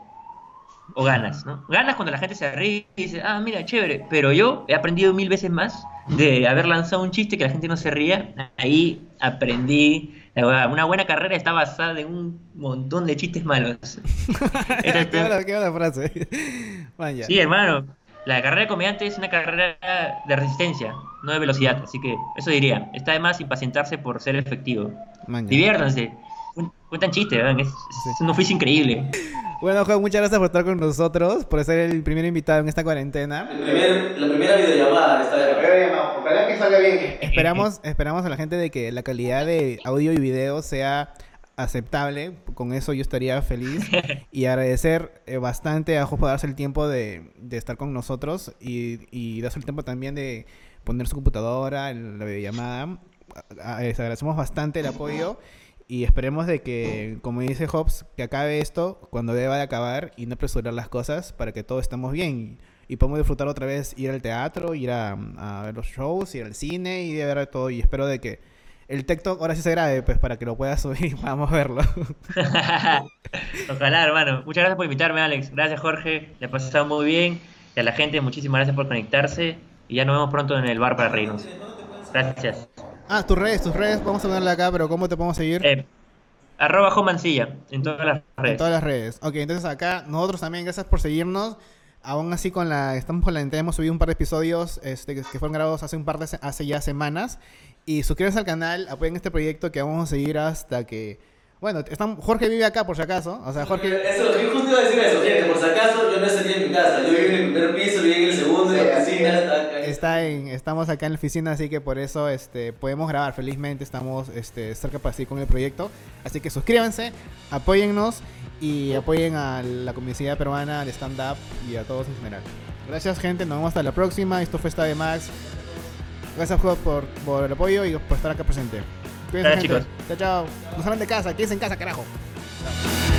[SPEAKER 2] o ganas, ¿no? Ganas cuando la gente se ríe y dice, ah, mira, chévere. Pero yo he aprendido mil veces más de haber lanzado un chiste que la gente no se ría. Ahí aprendí una buena carrera está basada en un montón de chistes malos.
[SPEAKER 1] qué, buena, frase.
[SPEAKER 2] Sí, hermano. La carrera de comediante es una carrera de resistencia, no de velocidad. Así que eso diría. Está de más impacientarse por ser efectivo. Diviértanse. Cuentan chistes, Es, es un oficio increíble.
[SPEAKER 1] Bueno, Juan, muchas gracias por estar con nosotros, por ser el primer invitado en esta cuarentena.
[SPEAKER 3] la primera videollamada esta de videollamada. Ojalá que salga bien.
[SPEAKER 1] Esperamos, esperamos a la gente de que la calidad de audio y video sea aceptable. Con eso yo estaría feliz. Y agradecer eh, bastante a Juan por darse el tiempo de, estar con nosotros y, y darse el tiempo también de poner su computadora la videollamada. Les agradecemos bastante el apoyo. Y esperemos de que, como dice Hobbes, que acabe esto cuando deba de acabar y no apresurar las cosas para que todos estemos bien y podamos disfrutar otra vez ir al teatro, ir a, ver los shows, ir al cine y de ver todo. Y espero de que el TikTok ahora sí se grabe, pues para que lo puedas subir y podamos verlo.
[SPEAKER 2] Ojalá, hermano. Muchas gracias por invitarme, Alex. Gracias, Jorge. Le ha pasado muy bien. Y a la gente, muchísimas gracias por conectarse. Y ya nos vemos pronto en el bar para reírnos. Gracias.
[SPEAKER 1] Ah, tus redes, tus redes, vamos a ponerla acá, pero ¿cómo te podemos seguir?
[SPEAKER 2] Eh, arroba Jomancilla, en todas las redes. En
[SPEAKER 1] todas las redes. Ok, entonces acá nosotros también, gracias por seguirnos. Aún así con la, estamos con la hemos subido un par de episodios este, que, fueron grabados hace un par de, hace ya semanas. Y suscríbanse al canal, apoyen este proyecto que vamos a seguir hasta que bueno, Jorge vive acá por si acaso. O sea, Jorge.
[SPEAKER 3] Eso, yo justo iba a decir eso, gente, por si acaso yo no estoy en mi casa. Yo vivo en el primer piso, vivo en el segundo, en la oficina, está acá.
[SPEAKER 1] Está en, estamos acá en la oficina, así que por eso este, podemos grabar. Felizmente estamos este, cerca para seguir con el proyecto. Así que suscríbanse, apóyennos y apoyen a la comunidad peruana, al stand-up y a todos en general. Gracias, gente. Nos vemos hasta la próxima. Esto fue Esta de Max. Gracias por, por el apoyo y por estar acá presente.
[SPEAKER 2] Cuídense, chicos.
[SPEAKER 1] Chao, chao. Nos salen de casa. Quédense en casa, carajo. Chao.